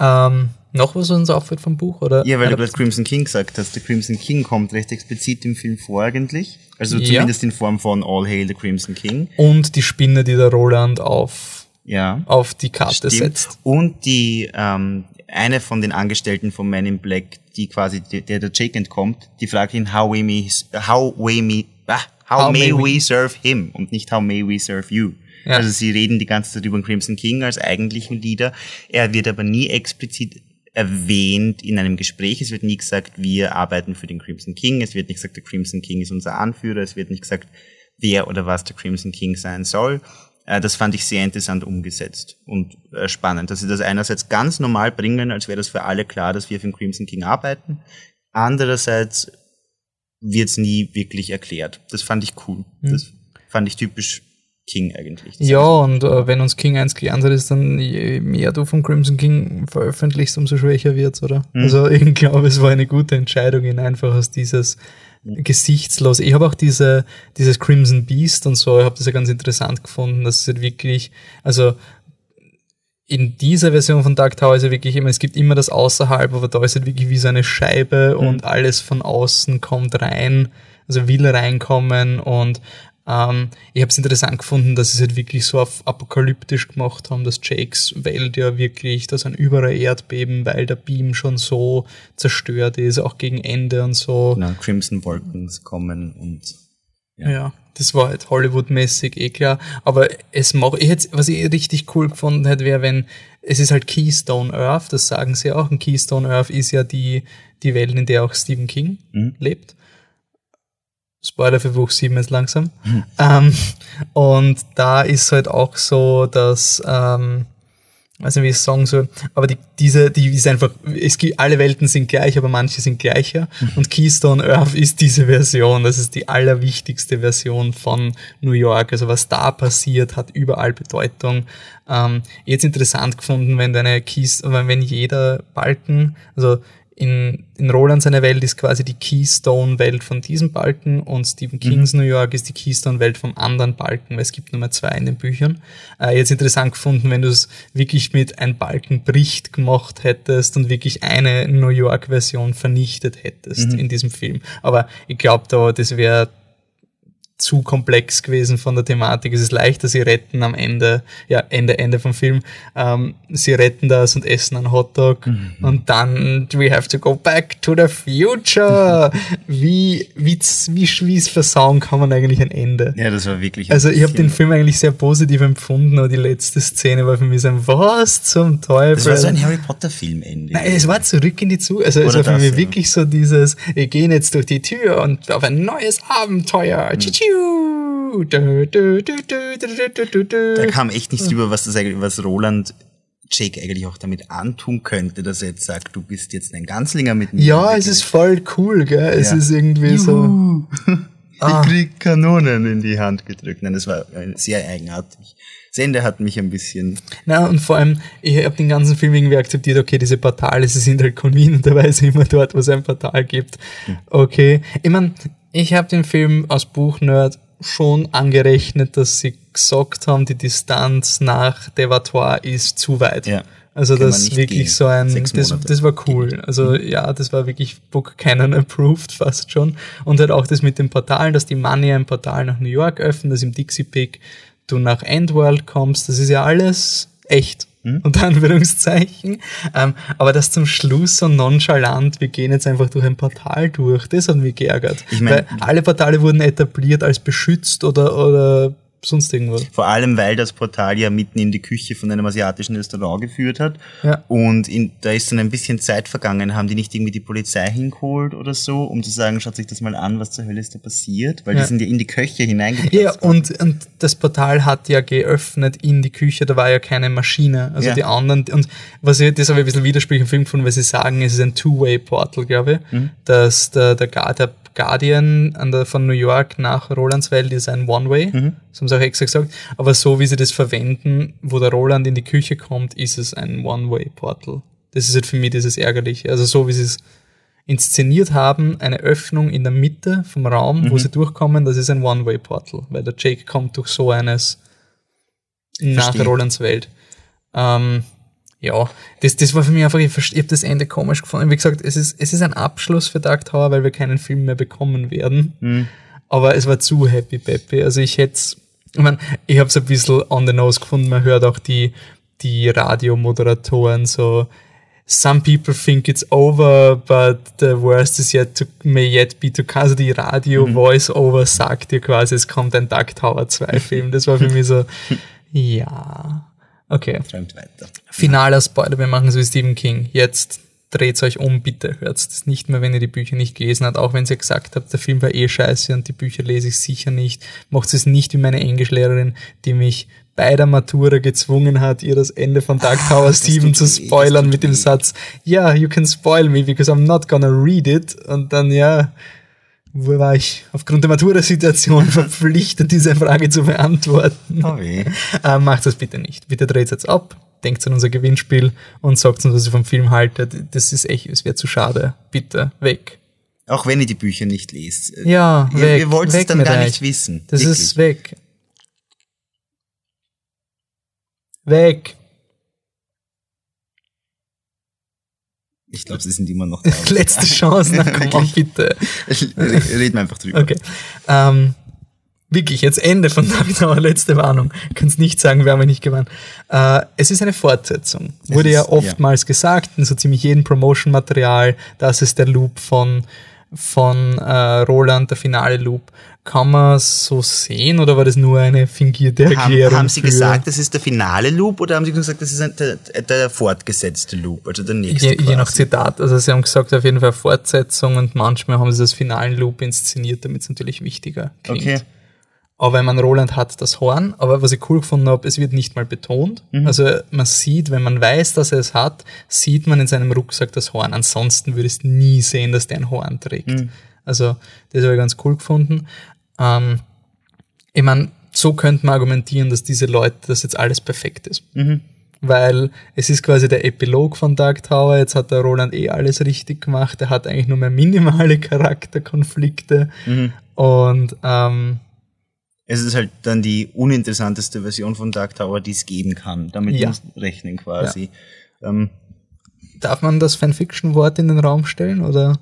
Ähm, noch was uns auffällt vom Buch? Oder? Ja, weil du gerade Crimson King gesagt hast. Der Crimson King kommt recht explizit im Film vor eigentlich. Also Ja. zumindest in Form von All Hail the Crimson King. und die Spinne, die der Roland auf, Ja. auf die Karte Stimmt. setzt. Und die, ähm, eine von den Angestellten von Man in Black, die quasi, der der Jake entkommt, die fragt ihn, how we me, how we me, ah, how, How may, may we serve him und nicht how may we serve you. Ja. Also sie reden die ganze Zeit über den Crimson King als eigentlichen Leader. Er wird aber nie explizit erwähnt in einem Gespräch. Es wird nie gesagt, wir arbeiten für den Crimson King. Es wird nicht gesagt, der Crimson King ist unser Anführer. Es wird nicht gesagt, wer oder was der Crimson King sein soll. Äh, Das fand ich sehr interessant umgesetzt und äh, spannend, dass sie das einerseits ganz normal bringen, als wäre das für alle klar, dass wir für den Crimson King arbeiten. Andererseits wird es nie wirklich erklärt. Das fand ich cool. Das fand ich typisch King eigentlich. Ja, und äh, wenn uns King 1 gelernt hat, ist dann, je mehr du vom Crimson King veröffentlichst, umso schwächer wird's, oder? Mhm. Also [laughs] ich glaube, es war eine gute Entscheidung, ihn einfach aus dieses gesichtslos. Ich habe auch diese, dieses Crimson Beast und so, ich habe das ja ganz interessant gefunden, dass es halt wirklich, also in dieser Version von Dark Tower ist ja wirklich immer, es gibt immer das Außerhalb, aber da ist halt wirklich wie so eine Scheibe Mhm. und alles von außen kommt rein, also will reinkommen und ähm, ich habe es interessant gefunden, dass sie es halt wirklich so auf apokalyptisch gemacht haben, dass Jakes Welt ja wirklich, da sind überall Erdbeben, weil der Beam schon so zerstört ist, auch gegen Ende und so. Genau, Crimson Wolken kommen und Ja. das war halt Hollywood-mäßig, eh klar. Aber es macht, ich hätte, was ich richtig cool gefunden hätte, wäre, wenn, es ist halt Keystone Earth, das sagen sie auch. Und Keystone Earth ist ja die, die Welt, in der auch Stephen King Mhm. lebt. Spoiler für Buch 7 jetzt langsam. Ähm, und da ist halt auch so, dass, ähm, weiß nicht, wie ich es sagen soll, aber die, diese, die ist einfach, es gibt, alle Welten sind gleich, aber manche sind gleicher. Und Keystone Earth ist diese Version, das ist die allerwichtigste Version von New York. Also was da passiert, hat überall Bedeutung. Ähm, jetzt interessant gefunden, wenn deine Keys, wenn jeder Balken, also in, in Roland seine Welt ist quasi die Keystone-Welt von diesem Balken und Stephen Kings New York ist die Keystone-Welt vom anderen Balken, weil es gibt nur mehr zwei in den Büchern. Äh, jetzt interessant gefunden, wenn du es wirklich mit ein Balken bricht gemacht hättest und wirklich eine New York-Version vernichtet hättest in diesem Film. Aber ich glaube, da das wäre zu komplex gewesen von der Thematik. Es ist leichter, sie retten am Ende, ja, Ende, Ende vom Film, ähm, sie retten das und essen einen Hotdog und dann we have to go back to the future. [laughs] wie, wie, wie, wie es versauen kann man eigentlich ein Ende? Ja, das war wirklich. Also ich habe den Film eigentlich sehr positiv empfunden, aber die letzte Szene war für mich so ein was zum Teufel. Das war so ein Harry Potter Filmende. Nein, es war zurück in die Zukunft. Also es Oder war für das, mich ja. wirklich so dieses, wir gehen jetzt durch die Tür und auf ein neues Abenteuer. Hm. Da kam echt nichts drüber, was das eigentlich, was Roland Jake eigentlich auch damit antun könnte, dass er jetzt sagt, du bist jetzt ein Ganzlinger mit mir. Ja, es ist voll cool, gell? Es Ja. ist irgendwie so. [laughs] Ah. Ich krieg Kanonen in die Hand gedrückt. Nein, das war äh, sehr eigenartig. Das Ende hat mich ein bisschen. Na, und vor allem, ich habe den ganzen Film irgendwie akzeptiert, okay, diese Portale, sie sind halt convenienterweise immer dort, wo es ein Portal gibt. Okay. Ich mein, ich habe den Film aus Buchnerd schon angerechnet, dass sie gesagt haben, die Distanz nach Devatoire ist zu weit. Ja. Also das nicht wirklich gehen. so ein, das, das war cool. Also ja, das war wirklich Book Canon [laughs] approved fast schon. Und halt auch das mit den Portalen, dass die Money ein Portal nach New York öffnet, dass im Dixie Peak du nach Endworld kommst, das ist ja alles echt. Hm? [laughs] Unter Anführungszeichen. Ähm, aber das zum Schluss so nonchalant, wir gehen jetzt einfach durch ein Portal durch, das hat mich geärgert. Ich mein- Weil alle Portale wurden etabliert als beschützt oder, oder sonst irgendwas. Vor allem, weil das Portal ja mitten in die Küche von einem asiatischen Restaurant geführt hat. Ja. Und in, da ist dann ein bisschen Zeit vergangen. Haben die nicht irgendwie die Polizei hingeholt oder so, um zu sagen, schaut sich das mal an, was zur Hölle ist da passiert? Weil Ja. die sind ja in die Köche hineingepasst. Ja, und, und das Portal hat ja geöffnet in die Küche, da war ja keine Maschine. Also Ja. die anderen, und was ich, das habe ich ein bisschen widersprüchlich im Film gefunden, weil sie sagen, es ist ein Two-Way-Portal, glaube ich, Mhm. dass der, der, der Guardian an der, von New York nach Rolandswelt ist ein One-Way. Mhm. Das haben sie auch extra gesagt. Aber so wie sie das verwenden, wo der Roland in die Küche kommt, ist es ein One-Way-Portal. Das ist halt für mich dieses Ärgerliche. Also so wie sie es inszeniert haben, eine Öffnung in der Mitte vom Raum, wo sie durchkommen, das ist ein One-Way-Portal, weil der Jake kommt durch so eines nach. Rolands Welt. Ähm, ja, das, das war für mich einfach, ich, ich habe das Ende komisch gefunden. Wie gesagt, es ist, es ist ein Abschluss für Dark Tower, weil wir keinen Film mehr bekommen werden. Aber es war zu happy peppy. Also ich hätte ich mein, ich habe es ein bisschen on the nose gefunden. Man hört auch die, die Radiomoderatoren so, Some people think it's over, but the worst is yet to, may yet be to come. Also die Radio-Voice-Over sagt dir quasi, es kommt ein Dark Tower 2-Film. Das war für mich so, [laughs] ja. Okay. Träumt weiter. Finaler Spoiler, wir machen so wie Stephen King. Jetzt dreht's euch um, bitte hört's das nicht mehr, wenn ihr die Bücher nicht gelesen habt, auch wenn ihr gesagt habt, der Film war eh scheiße und die Bücher lese ich sicher nicht. Macht es nicht wie meine Englischlehrerin, die mich bei der Matura gezwungen hat, ihr das Ende von Dark Tower das 7 tut zu spoilern mit dem. Satz, yeah, you can spoil me because I'm not gonna read it. Und dann, ja, wo war ich aufgrund der Matura-Situation [laughs] verpflichtet, diese Frage zu beantworten. Oh weh. Äh, macht das bitte nicht. Bitte dreht jetzt ab, denkt an unser Gewinnspiel und sagt uns, was ihr vom Film haltet. Das ist echt, es wäre zu schade. Bitte, weg. Auch wenn ihr die Bücher nicht lest. Ja, ihr, weg. ihr wollt es dann gar euch. nicht wissen. Das Wirklich. ist weg. Weg. Ich glaube, sie sind immer noch [laughs] da. Letzte Chance, na komm Wirklich. bitte. Reden wir einfach drüber. Okay. Ähm, wirklich, jetzt Ende von [laughs] David Auer, letzte Warnung. Kannst nicht sagen, wir haben nicht gewonnen. Äh, es ist eine Fortsetzung. Wurde ist- ja oftmals gesagt, in so ziemlich jedem Promotion-Material, das ist der Loop von, von äh, Roland, der finale Loop. Kann man so sehen oder war das nur eine fingierte Erklärung? Haben, haben Sie gesagt, das ist der finale Loop oder haben Sie gesagt, das ist ein, der, der fortgesetzte Loop, also der nächste? Je, je nach? Zitat. Also sie haben gesagt, auf jeden Fall Fortsetzung und manchmal haben sie das finalen Loop inszeniert, damit es natürlich wichtiger klingt. Okay. Aber wenn man Roland hat das Horn, aber was ich cool gefunden habe, es wird nicht mal betont. Mhm. Also man sieht, wenn man weiß, dass er es hat, sieht man in seinem Rucksack das Horn. Ansonsten würdest du nie sehen, dass der ein Horn trägt. Mhm. Also das habe ich ganz cool gefunden. Ähm, ich meine, so könnte man argumentieren, dass diese Leute, dass jetzt alles perfekt ist. Mhm. Weil es ist quasi der Epilog von Dark Tower. Jetzt hat der Roland eh alles richtig gemacht. Er hat eigentlich nur mehr minimale [laughs] Charakterkonflikte. Mhm. Und ähm, Es ist halt dann die uninteressanteste Version von Dark Tower, die es geben kann. Damit Ja. muss rechnen quasi. Ähm, Darf man das Fanfiction-Wort in den Raum stellen? Oder?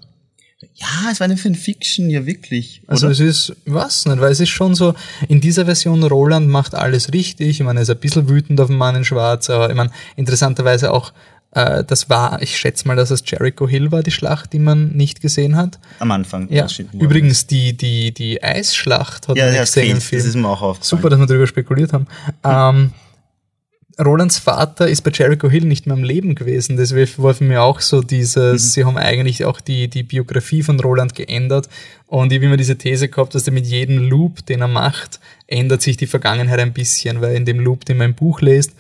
Ja, es war eine Fanfiction, ja wirklich. Also oder? es ist, was nicht, weil es ist schon so, in dieser Version Roland macht alles richtig. Ich meine, er ist ein bisschen wütend auf den Mann in Schwarz, aber ich meine, interessanterweise auch, äh, das war, ich schätze mal, dass es Jericho Hill war, die Schlacht, die man nicht gesehen hat. Am Anfang. Ja, übrigens, die, die, die Eisschlacht hat. Ja, man ja, nicht es gesehen im. Film. Das ist mir auch aufgefallen. Super, dass wir darüber spekuliert haben. Ähm, Rolands Vater ist bei Jericho Hill nicht mehr am Leben gewesen. Deswegen war für mich auch so dieses, sie haben eigentlich auch die, die Biografie von Roland geändert. Und ich habe immer diese These gehabt, dass er mit jedem Loop, den er macht, ändert sich die Vergangenheit ein bisschen, weil in dem Loop, den man im Buch liest,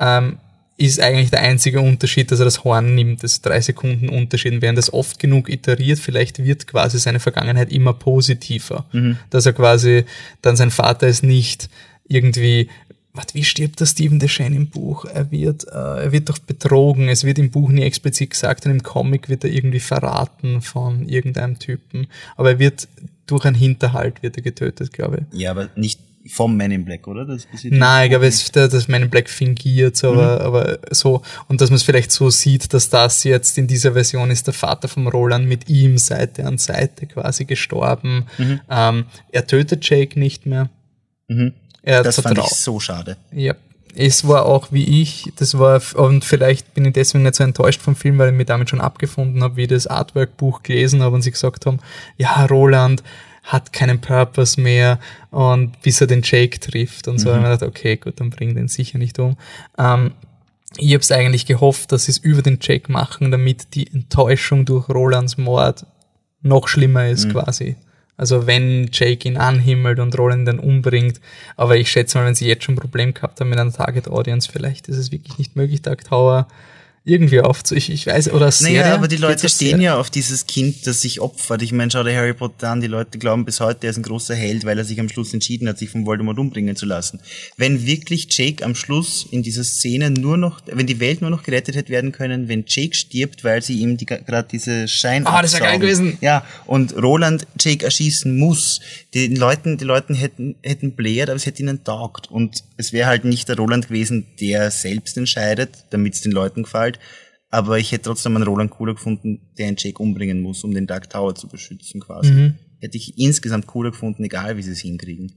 ähm, ist eigentlich der einzige Unterschied, dass er das Horn nimmt. Das ist drei Sekunden Unterschied. Und während das oft genug iteriert, vielleicht wird quasi seine Vergangenheit immer positiver. Dass er quasi, dann sein Vater ist nicht irgendwie, was, wie stirbt der Stephen Deschaine im Buch? Er wird, äh, er wird doch betrogen. Es wird im Buch nie explizit gesagt und im Comic wird er irgendwie verraten von irgendeinem Typen. Aber er wird durch einen Hinterhalt wird er getötet, glaube ich. Ja, aber nicht vom Man in Black, oder? Das Nein, ich glaube, es das Man in Black fingiert, so, aber, aber so, und dass man es vielleicht so sieht, dass das jetzt in dieser Version ist der Vater vom Roland mit ihm Seite an Seite quasi gestorben. Ähm, er tötet Jake nicht mehr. Mhm. Er Das fand ich so schade. Ja. Es war auch wie ich, das war, und vielleicht bin ich deswegen nicht so enttäuscht vom Film, weil ich mich damit schon abgefunden habe, wie ich das Artwork-Buch gelesen habe und sie gesagt haben, ja, Roland hat keinen Purpose mehr und bis er den Jake trifft und so. Und ich mir gedacht, okay, gut, dann bring den sicher nicht um. Ähm, ich habe es eigentlich gehofft, dass sie es über den Jake machen, damit die Enttäuschung durch Rolands Mord noch schlimmer ist quasi. Also wenn Jake ihn anhimmelt und Roland dann umbringt. Aber ich schätze mal, wenn sie jetzt schon ein Problem gehabt haben mit einer Target Audience, vielleicht ist es wirklich nicht möglich, Dark Tower irgendwie aufzu... Ich, ich weiß, oder Serie? Naja, aber die Leute stehen ja auf dieses Kind, das sich opfert. Ich meine, schau dir Harry Potter an, die Leute glauben bis heute, er ist ein großer Held, weil er sich am Schluss entschieden hat, sich von Voldemort umbringen zu lassen. Wenn wirklich Jake am Schluss in dieser Szene nur noch, wenn die Welt nur noch gerettet hätte werden können, wenn Jake stirbt, weil sie ihm die, gerade diese Schein Ah, das wär geil gewesen. Ja, und Roland Jake erschießen muss. Den Leuten, die Leuten hätten, hätten bläht, aber es hätte ihnen taugt. Und es wäre halt nicht der Roland gewesen, der selbst entscheidet, damit es den Leuten gefällt. Aber ich hätte trotzdem einen Roland cooler gefunden, der einen Jake umbringen muss, um den Dark Tower zu beschützen quasi. Mhm. Hätte ich insgesamt cooler gefunden, egal wie sie es hinkriegen.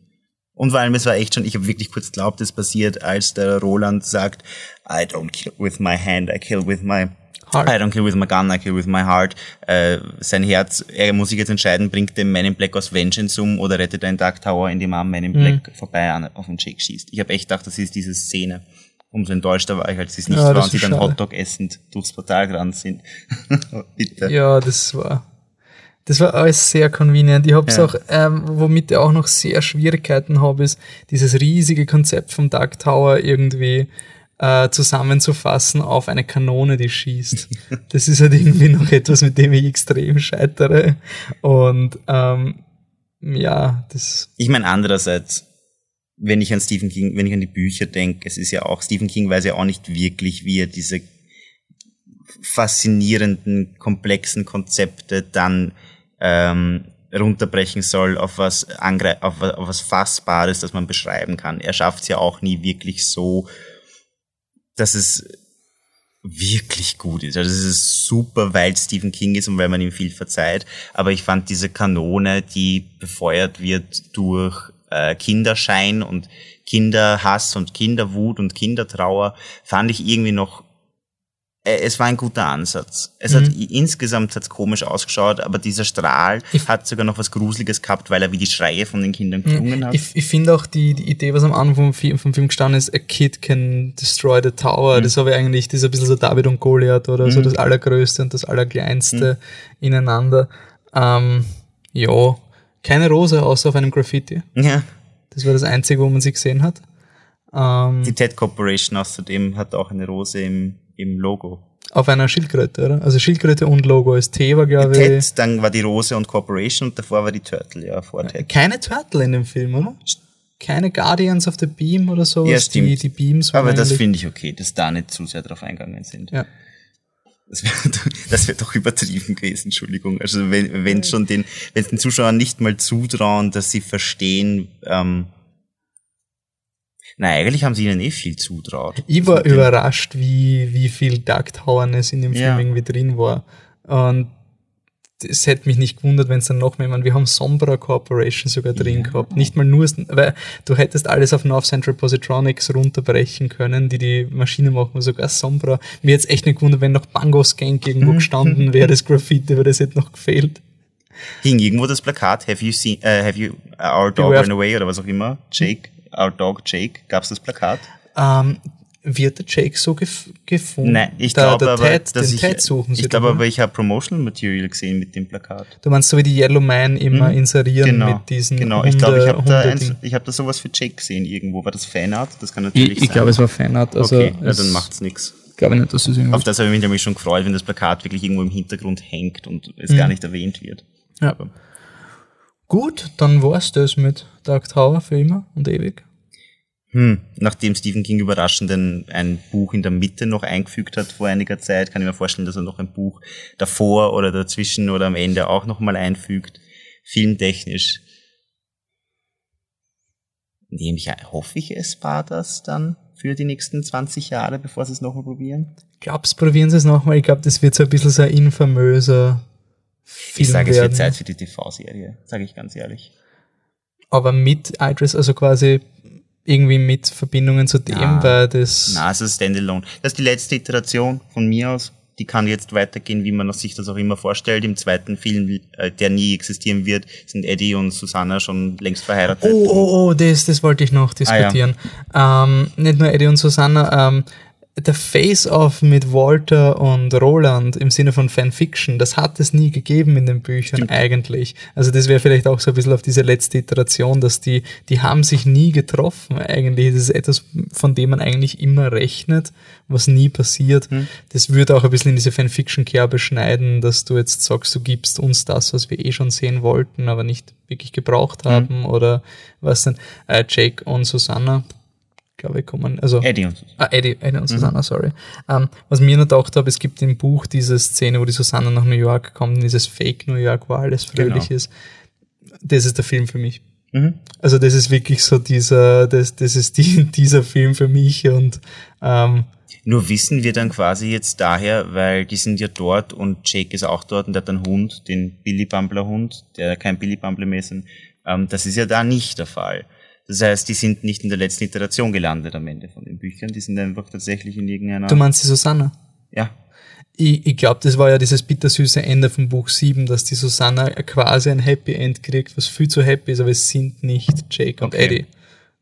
Und vor allem, es war echt schon, ich habe wirklich kurz geglaubt, es passiert, als der Roland sagt, I don't kill with my hand, I kill with my Heart. I don't kill with my gun, I kill with my heart. Äh, sein Herz, er muss sich jetzt entscheiden, bringt den Man in Black aus Vengeance um oder rettet den Dark Tower, indem er am Man in Black vorbei an, auf den Jake schießt. Ich habe echt gedacht, das ist diese Szene. Umso enttäuschter war ich, als sie es nicht Ja, war das und sie dann schade. Hotdog essend durchs Portal gerannt sind. [laughs] Bitte. Ja, das war, das war alles sehr convenient. Ich hab's Ja. auch, ähm, womit ich auch noch sehr Schwierigkeiten habe, ist dieses riesige Konzept vom Dark Tower irgendwie äh, zusammenzufassen auf eine Kanone, die schießt. [laughs] Das ist halt irgendwie noch etwas, mit dem ich extrem scheitere. Und ähm, ja, das. Ich meine, andererseits, wenn ich an Stephen King, wenn ich an die Bücher denke, es ist ja auch, Stephen King weiß ja auch nicht wirklich, wie er diese faszinierenden, komplexen Konzepte dann ähm, runterbrechen soll auf was, angre auf, auf was Fassbares, das man beschreiben kann. Er schafft es ja auch nie wirklich so, dass es wirklich gut ist. Also es ist super, weil Stephen King ist und weil man ihm viel verzeiht. Aber ich fand diese Kanone, die befeuert wird durch äh, Kinderschein und Kinderhass und Kinderwut und Kindertrauer, fand ich irgendwie noch äh, es war ein guter Ansatz. Es mhm. hat insgesamt hat's komisch ausgeschaut, aber dieser Strahl ich hat sogar noch was Gruseliges gehabt, weil er wie die Schreie von den Kindern gelungen hat. Ich, ich finde auch die, die Idee, was am Anfang vom, vom Film gestanden ist, a kid can destroy the tower, mhm. das habe ich eigentlich, das ist ein bisschen so David und Goliath oder mhm. so das Allergrößte und das Allerkleinste mhm. ineinander. Ähm, ja, keine Rose außer auf einem Graffiti. Ja. Das war das Einzige, wo man sie gesehen hat. Ähm, die Ted Corporation außerdem hat auch eine Rose im im Logo. Auf einer Schildkröte, oder? Also Schildkröte und Logo ist T war, glaube ich. Ted, dann war die Rose und Corporation und davor war die Turtle, ja, vor Ted. Keine Turtle in dem Film, oder? Keine Guardians of the Beam oder so. Ja, stimmt. Die, die Beams Aber das finde ich okay, dass da nicht zu sehr drauf eingegangen sind. Ja. Das wäre [laughs] das wär doch übertrieben gewesen, Entschuldigung. Also wenn, wenn schon den, wenn den Zuschauern nicht mal zutrauen, dass sie verstehen, ähm, na, eigentlich haben sie ihnen eh viel zutraut. Ich war überrascht, wie, wie viel Dark Towerness in dem Film ja. irgendwie drin war. Und es hätte mich nicht gewundert, wenn es dann noch mehr, meine, wir haben Sombra Corporation sogar drin ja. gehabt. Nicht mal nur, weil du hättest alles auf North Central Positronics runterbrechen können, die die Maschine machen, sogar Sombra. Mir jetzt echt nicht gewundert, wenn noch Bango Skank irgendwo [laughs] gestanden wäre, das Graffiti, weil das hätte noch gefehlt. Hing irgendwo das Plakat, have you seen, uh, have you, uh, our dog run away oder was auch immer, Jake? Our Dog Jake, gab es das Plakat? Ähm, wird der Jake so gef gefunden? Nein, ich glaube aber, Ted, dass ich, ich glaube aber, ich habe Promotional Material gesehen mit dem Plakat. Du meinst so wie die Yellow Man immer mhm. inserieren genau, mit diesen Genau, Hunde, ich glaube, ich habe da, eins, ich hab da sowas für Jake gesehen irgendwo. War das Fanart? Das kann natürlich ich, sein. Ich glaube, es war Fanart. Also okay, ja, dann macht's nichts. Glaube nicht, dass es Auf das habe ich mich nämlich schon gefreut, wenn das Plakat wirklich irgendwo im Hintergrund hängt und es mhm. gar nicht erwähnt wird. Ja. Aber. Gut, dann war's das mit Dark Tower für immer und ewig. Hm, nachdem Stephen King überraschend ein, ein, Buch in der Mitte noch eingefügt hat vor einiger Zeit, kann ich mir vorstellen, dass er noch ein Buch davor oder dazwischen oder am Ende auch nochmal einfügt. Filmtechnisch. Nehme ich, hoffe ich, es war das dann für die nächsten 20 Jahre, bevor sie es nochmal probieren? Glaubst, probieren sie es nochmal? Ich glaube, das wird so ein bisschen so ein infamöser Film Ich sage, es wird Zeit für die TV-Serie, sage ich ganz ehrlich. Aber mit Idris, also quasi irgendwie mit Verbindungen zu dem, na, weil das. Na, es ist Standalone. Das ist die letzte Iteration von mir aus. Die kann jetzt weitergehen, wie man sich das auch immer vorstellt. Im zweiten Film, äh, der nie existieren wird, sind Eddie und Susanna schon längst verheiratet. Oh, oh, oh, das, das wollte ich noch diskutieren. Ah, ja. ähm, nicht nur Eddie und Susanna, ähm, der Face-Off mit Walter und Roland im Sinne von Fanfiction, das hat es nie gegeben in den Büchern Stimmt. eigentlich. Also das wäre vielleicht auch so ein bisschen auf diese letzte Iteration, dass die, die haben sich nie getroffen eigentlich. Das ist etwas, von dem man eigentlich immer rechnet, was nie passiert. Hm. Das würde auch ein bisschen in diese Fanfiction-Kerbe schneiden, dass du jetzt sagst, du gibst uns das, was wir eh schon sehen wollten, aber nicht wirklich gebraucht hm. haben hm. oder was denn, äh, Jake und Susanna glaube ich, kommen. Also, Eddie und Susanna. Ah, Eddie, Eddie und Susanna, mhm. sorry. Ähm, was mir noch gedacht habe, es gibt im Buch diese Szene, wo die Susanna nach New York kommt, dieses Fake New York, wo alles fröhlich genau. ist. Das ist der Film für mich. Mhm. Also das ist wirklich so dieser, das, das ist die, [laughs] dieser Film für mich und ähm, nur wissen wir dann quasi jetzt daher, weil die sind ja dort und Jake ist auch dort und der hat einen Hund, den Billy Bumbler Hund, der kein Billy Bumbler mehr ist. Ähm, das ist ja da nicht der Fall. Das heißt, die sind nicht in der letzten Iteration gelandet am Ende von den Büchern, die sind einfach tatsächlich in irgendeiner. Du meinst die Susanna? Ja. Ich, ich glaube, das war ja dieses bittersüße Ende von Buch 7, dass die Susanna quasi ein Happy End kriegt, was viel zu happy ist, aber es sind nicht Jake und okay. Eddie.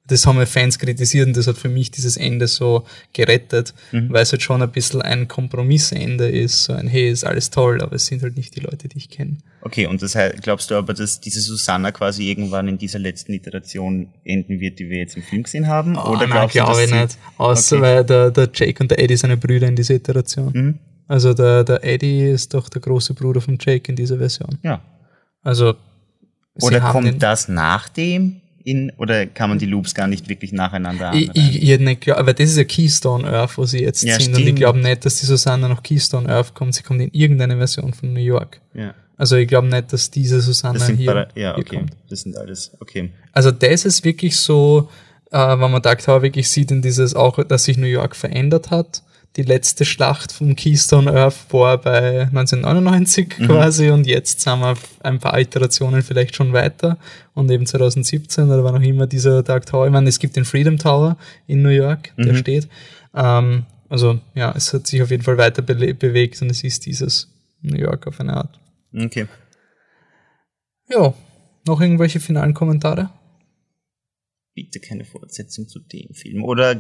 Das haben ja Fans kritisiert und das hat für mich dieses Ende so gerettet, Mhm. weil es halt schon ein bisschen ein Kompromissende ist, so ein hey, ist alles toll, aber es sind halt nicht die Leute, die ich kenne. Okay, und das heißt, glaubst du aber, dass diese Susanna quasi irgendwann in dieser letzten Iteration enden wird, die wir jetzt im Film gesehen haben? Oh, Oder nein, glaubst du, glaube ich nicht. Außer Okay. weil der, der Jake und der Eddie ja Brüder in dieser Iteration. Mhm. Also der, der Eddie ist doch der große Bruder von Jake in dieser Version. Ja. Also Oder kommt das nach dem in, oder kann man die Loops gar nicht wirklich nacheinander Ich, anreihen? ich, ich nicht glaub, aber das ist ja Keystone Earth, wo sie jetzt Ja, sind. Und ich stimmt. glaube nicht, dass die Susanna nach Keystone Earth kommt. Sie kommt in irgendeine Version von New York. Ja. Also ich glaube nicht, dass diese Susanna Das sind hier, Para- ja, hier okay. kommt. Das sind alles, okay. Also das ist wirklich so, äh, wenn man Dark Tower wirklich sieht in dieses auch, dass sich New York verändert hat. Die letzte Schlacht vom Keystone Earth war bei 1999 Mhm. quasi und jetzt sind wir ein paar Iterationen vielleicht schon weiter und eben 2017 oder wann auch immer dieser Dark Tower. Ich meine, es gibt den Freedom Tower in New York, der Mhm. steht. Ähm, also ja, es hat sich auf jeden Fall weiter bele- bewegt und es ist dieses New York auf eine Art. Okay. Ja, noch irgendwelche finalen Kommentare? Bitte keine Fortsetzung zu dem Film. Oder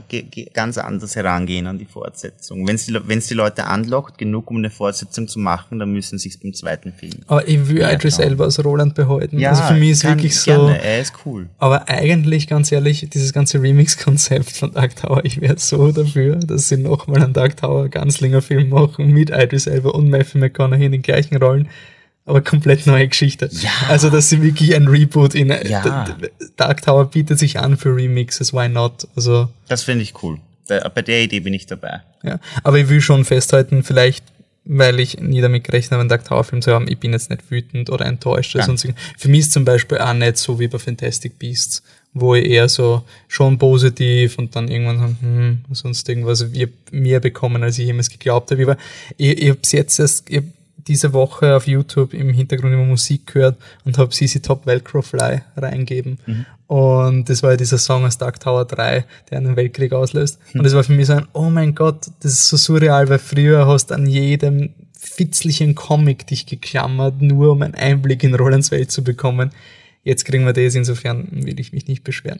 ganz anders herangehen an die Fortsetzung. Wenn es die, wenn's die Leute anlockt, genug um eine Fortsetzung zu machen, dann müssen sie es beim zweiten Film. Aber ich will Ja, Idris klar. Elba als Roland behalten. also für mich ist kann- wirklich so. Gerne, er ist cool. Aber eigentlich, ganz ehrlich, dieses ganze Remix-Konzept von Dark Tower, ich wäre so dafür, dass sie nochmal einen Dark Tower Ganzlinger Film machen mit Idris Elba und Matthew McConaughey in den gleichen Rollen. Aber komplett neue Geschichte. Ja. Also, dass sie wirklich ein Reboot in Ja. Dark Tower bietet sich an für Remixes, why not? Also, Das finde ich cool. Da, bei der Idee bin ich dabei. ja. Aber ich will schon festhalten, vielleicht, weil ich nie damit gerechnet habe, einen Dark Tower Film zu haben, ich bin jetzt nicht wütend oder enttäuscht. Oder sonst. Für mich ist zum Beispiel auch nicht so wie bei Fantastic Beasts, wo ich eher so schon positiv und dann irgendwann so, hm, sonst irgendwas, wir mehr bekommen, als ich jemals geglaubt habe. Ich, ich, habe jetzt erst, ich diese Woche auf YouTube im Hintergrund immer Musik gehört und habe CC Top Velcro Fly reingeben. Und das war ja dieser Song aus Dark Tower 3, der einen Weltkrieg auslöst. Und das war für mich so ein, oh mein Gott, das ist so surreal, weil früher hast an jedem fitzlichen Comic dich geklammert, nur um einen Einblick in Rolands Welt zu bekommen. Jetzt kriegen wir das, insofern will ich mich nicht beschweren.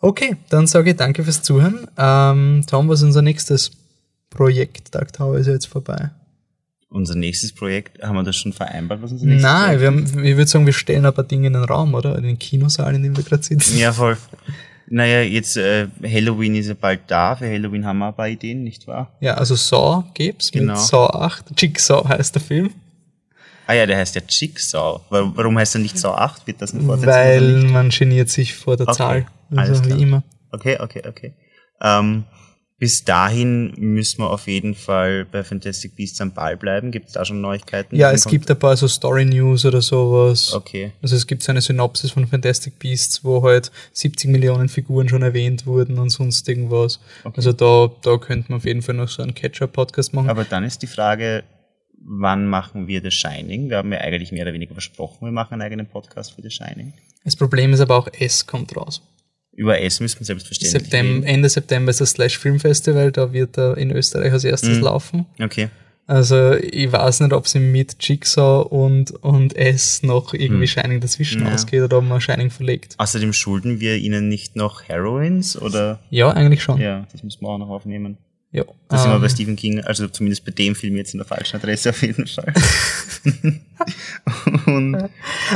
Okay, dann sage ich danke fürs Zuhören. Ähm, Tom, was ist unser nächstes Projekt? Dark Tower ist ja jetzt vorbei. Unser nächstes Projekt, haben wir das schon vereinbart, was unser nächstes Nein, Projekt wir haben, ich würde sagen, wir stellen ein paar Dinge in den Raum, oder? In den Kinosaal, in dem wir gerade sitzen. Ja, voll. [laughs] Naja, jetzt äh, Halloween ist ja bald da. Für Halloween haben wir ein paar Ideen, nicht wahr? Ja, also Saw gibt's Genau. mit Saw 8. Jigsaw heißt der Film. Ah ja, der heißt ja Jigsaw. Wa- Warum heißt er nicht Saw 8? Wird das eine Fortsetzung? Weil man geniert sich vor der Okay, Zahl. alles Also klar. wie immer. Okay, okay, okay. Ähm, bis dahin müssen wir auf jeden Fall bei Fantastic Beasts am Ball bleiben. Gibt es da schon Neuigkeiten? Ja, es gibt ein paar so Story News oder sowas. Okay. Also es gibt so eine Synopsis von Fantastic Beasts, wo halt 70 Millionen Figuren schon erwähnt wurden und sonst irgendwas. Also da, da könnte man auf jeden Fall noch so einen Catcher-Podcast machen. Aber dann ist die Frage, wann machen wir The Shining? Wir haben ja eigentlich mehr oder weniger versprochen, wir machen einen eigenen Podcast für The Shining. Das Problem ist aber auch, S kommt raus. Über S müssen wir selbstverständlich September, reden. Ende September ist das Slash Film Festival, da wird er in Österreich als erstes laufen. Okay. Also ich weiß nicht, ob sie mit Jigsaw und, und S noch irgendwie Shining dazwischen Hm. Ja. ausgeht oder ob man Shining verlegt. Außerdem schulden wir ihnen nicht noch Heroines oder? Ja, eigentlich schon. Ja, das müssen wir auch noch aufnehmen. Ja. Da sind wir Ähm, bei Stephen King, also zumindest bei dem Film jetzt in der falschen Adresse auf jeden Fall. [laughs] [laughs] Und Ähm,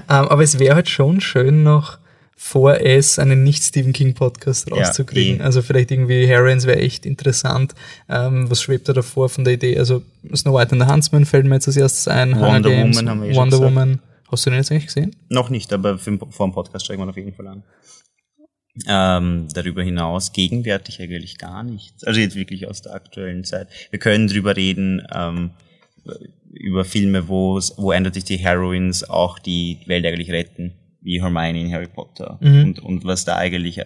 aber es wäre halt schon schön, noch vor S einen Nicht-Stephen King-Podcast Ja, rauszukriegen. eh. Also vielleicht irgendwie Heroines wäre echt interessant. Ähm, was schwebt da davor von der Idee? Also Snow White and the Huntsman fällt mir jetzt als erstes ein. Wonder Games, Woman haben wir eh Wonder gesagt. Woman. Hast du den jetzt eigentlich gesehen? noch nicht, aber für, vor dem Podcast steigen wir auf jeden Fall an. Ähm, darüber hinaus gegenwärtig eigentlich gar nichts. Also jetzt wirklich aus der aktuellen Zeit. Wir können drüber reden, ähm, über Filme, wo es- wo eindeutig die Heroines auch die Welt eigentlich retten, wie Hermione in Harry Potter. Mhm. Und, und was da eigentlich,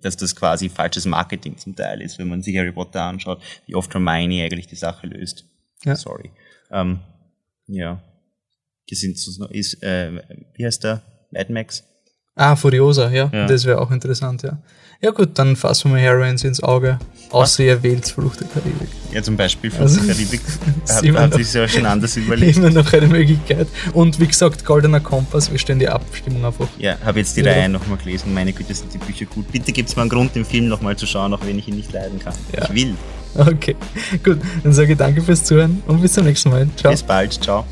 dass das quasi falsches Marketing zum Teil ist, wenn man sich Harry Potter anschaut, wie oft Hermione eigentlich die Sache löst. Ja. Sorry. Ähm, ja. Sind ist, äh, wie heißt der? Mad Max? Ah, Furiosa, ja. Ja. Das wäre auch interessant, ja. Ja gut, dann fassen wir Heroines ins Auge. Außer ihr wählt Flucht der Karibik. Ja, zum Beispiel von Also, der Karibik. [laughs] Hat, hat noch- sich ja schon anders [laughs] überlegt. Immer noch eine Möglichkeit. Und wie gesagt, Goldener Kompass, wir stellen die Abstimmung einfach. Ja, habe jetzt die Ja. Reihe nochmal gelesen. Meine Güte, sind die Bücher gut. Bitte gibt's mal einen Grund, den Film nochmal zu schauen, auch wenn ich ihn nicht leiden kann. Ja. Ich will. Okay, [laughs] gut. Dann sage ich danke fürs Zuhören und bis zum nächsten Mal. Ciao. Bis bald. Ciao.